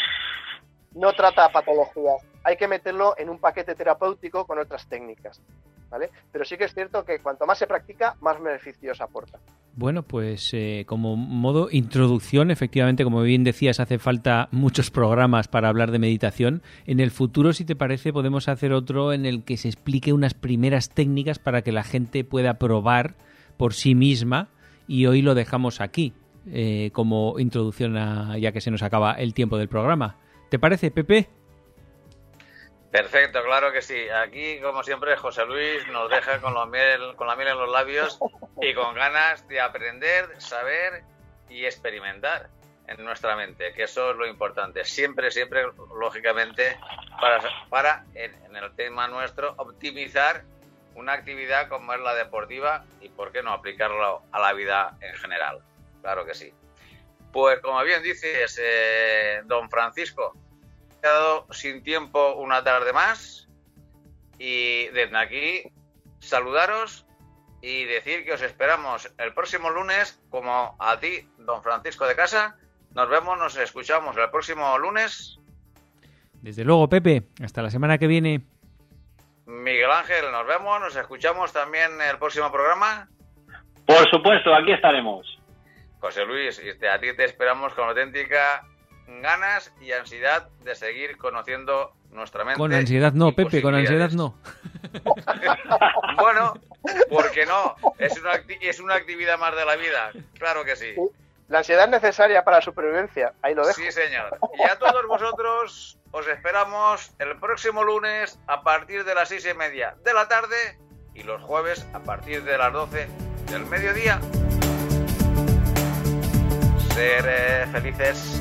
no trata patologías, hay que meterlo en un paquete terapéutico con otras técnicas. ¿Vale? Pero sí que es cierto que cuanto más se practica, más beneficios aporta. Bueno, pues eh, como modo introducción, efectivamente, como bien decías, hace falta muchos programas para hablar de meditación. En el futuro, si te parece, podemos hacer otro en el que se explique unas primeras técnicas para que la gente pueda probar por sí misma y hoy lo dejamos aquí eh, como introducción ya que se nos acaba el tiempo del programa. ¿Te parece, Pepe? Perfecto, claro que sí. Aquí, como siempre, José Luis nos deja con, miel, con la miel en los labios y con ganas de aprender, saber y experimentar en nuestra mente, que eso es lo importante. Siempre, siempre, lógicamente, para, en, el tema nuestro, optimizar una actividad como es la deportiva y, ¿por qué no, aplicarlo a la vida en general? Claro que sí. Pues como bien dices, eh, don Francisco, quedado sin tiempo una tarde más y desde aquí saludaros y decir que os esperamos el próximo lunes, como a ti, don Francisco de Casa. Nos vemos, nos escuchamos el próximo lunes. Desde luego, Pepe, hasta la semana que viene. Miguel Ángel, nos vemos, nos escuchamos también el próximo programa. Por supuesto, aquí estaremos. José Luis, este, a ti te esperamos con auténtica ganas y ansiedad de seguir conociendo nuestra mente. Con ansiedad no, Pepe, con ansiedad no. bueno, ¿por qué no? Es una, es una actividad más de la vida, claro que sí. La ansiedad es necesaria para la supervivencia, ahí lo dejo. Sí, señor. Y a todos vosotros os esperamos el próximo lunes a partir de las seis y media de la tarde y los jueves a partir de las doce del mediodía ser eh, felices.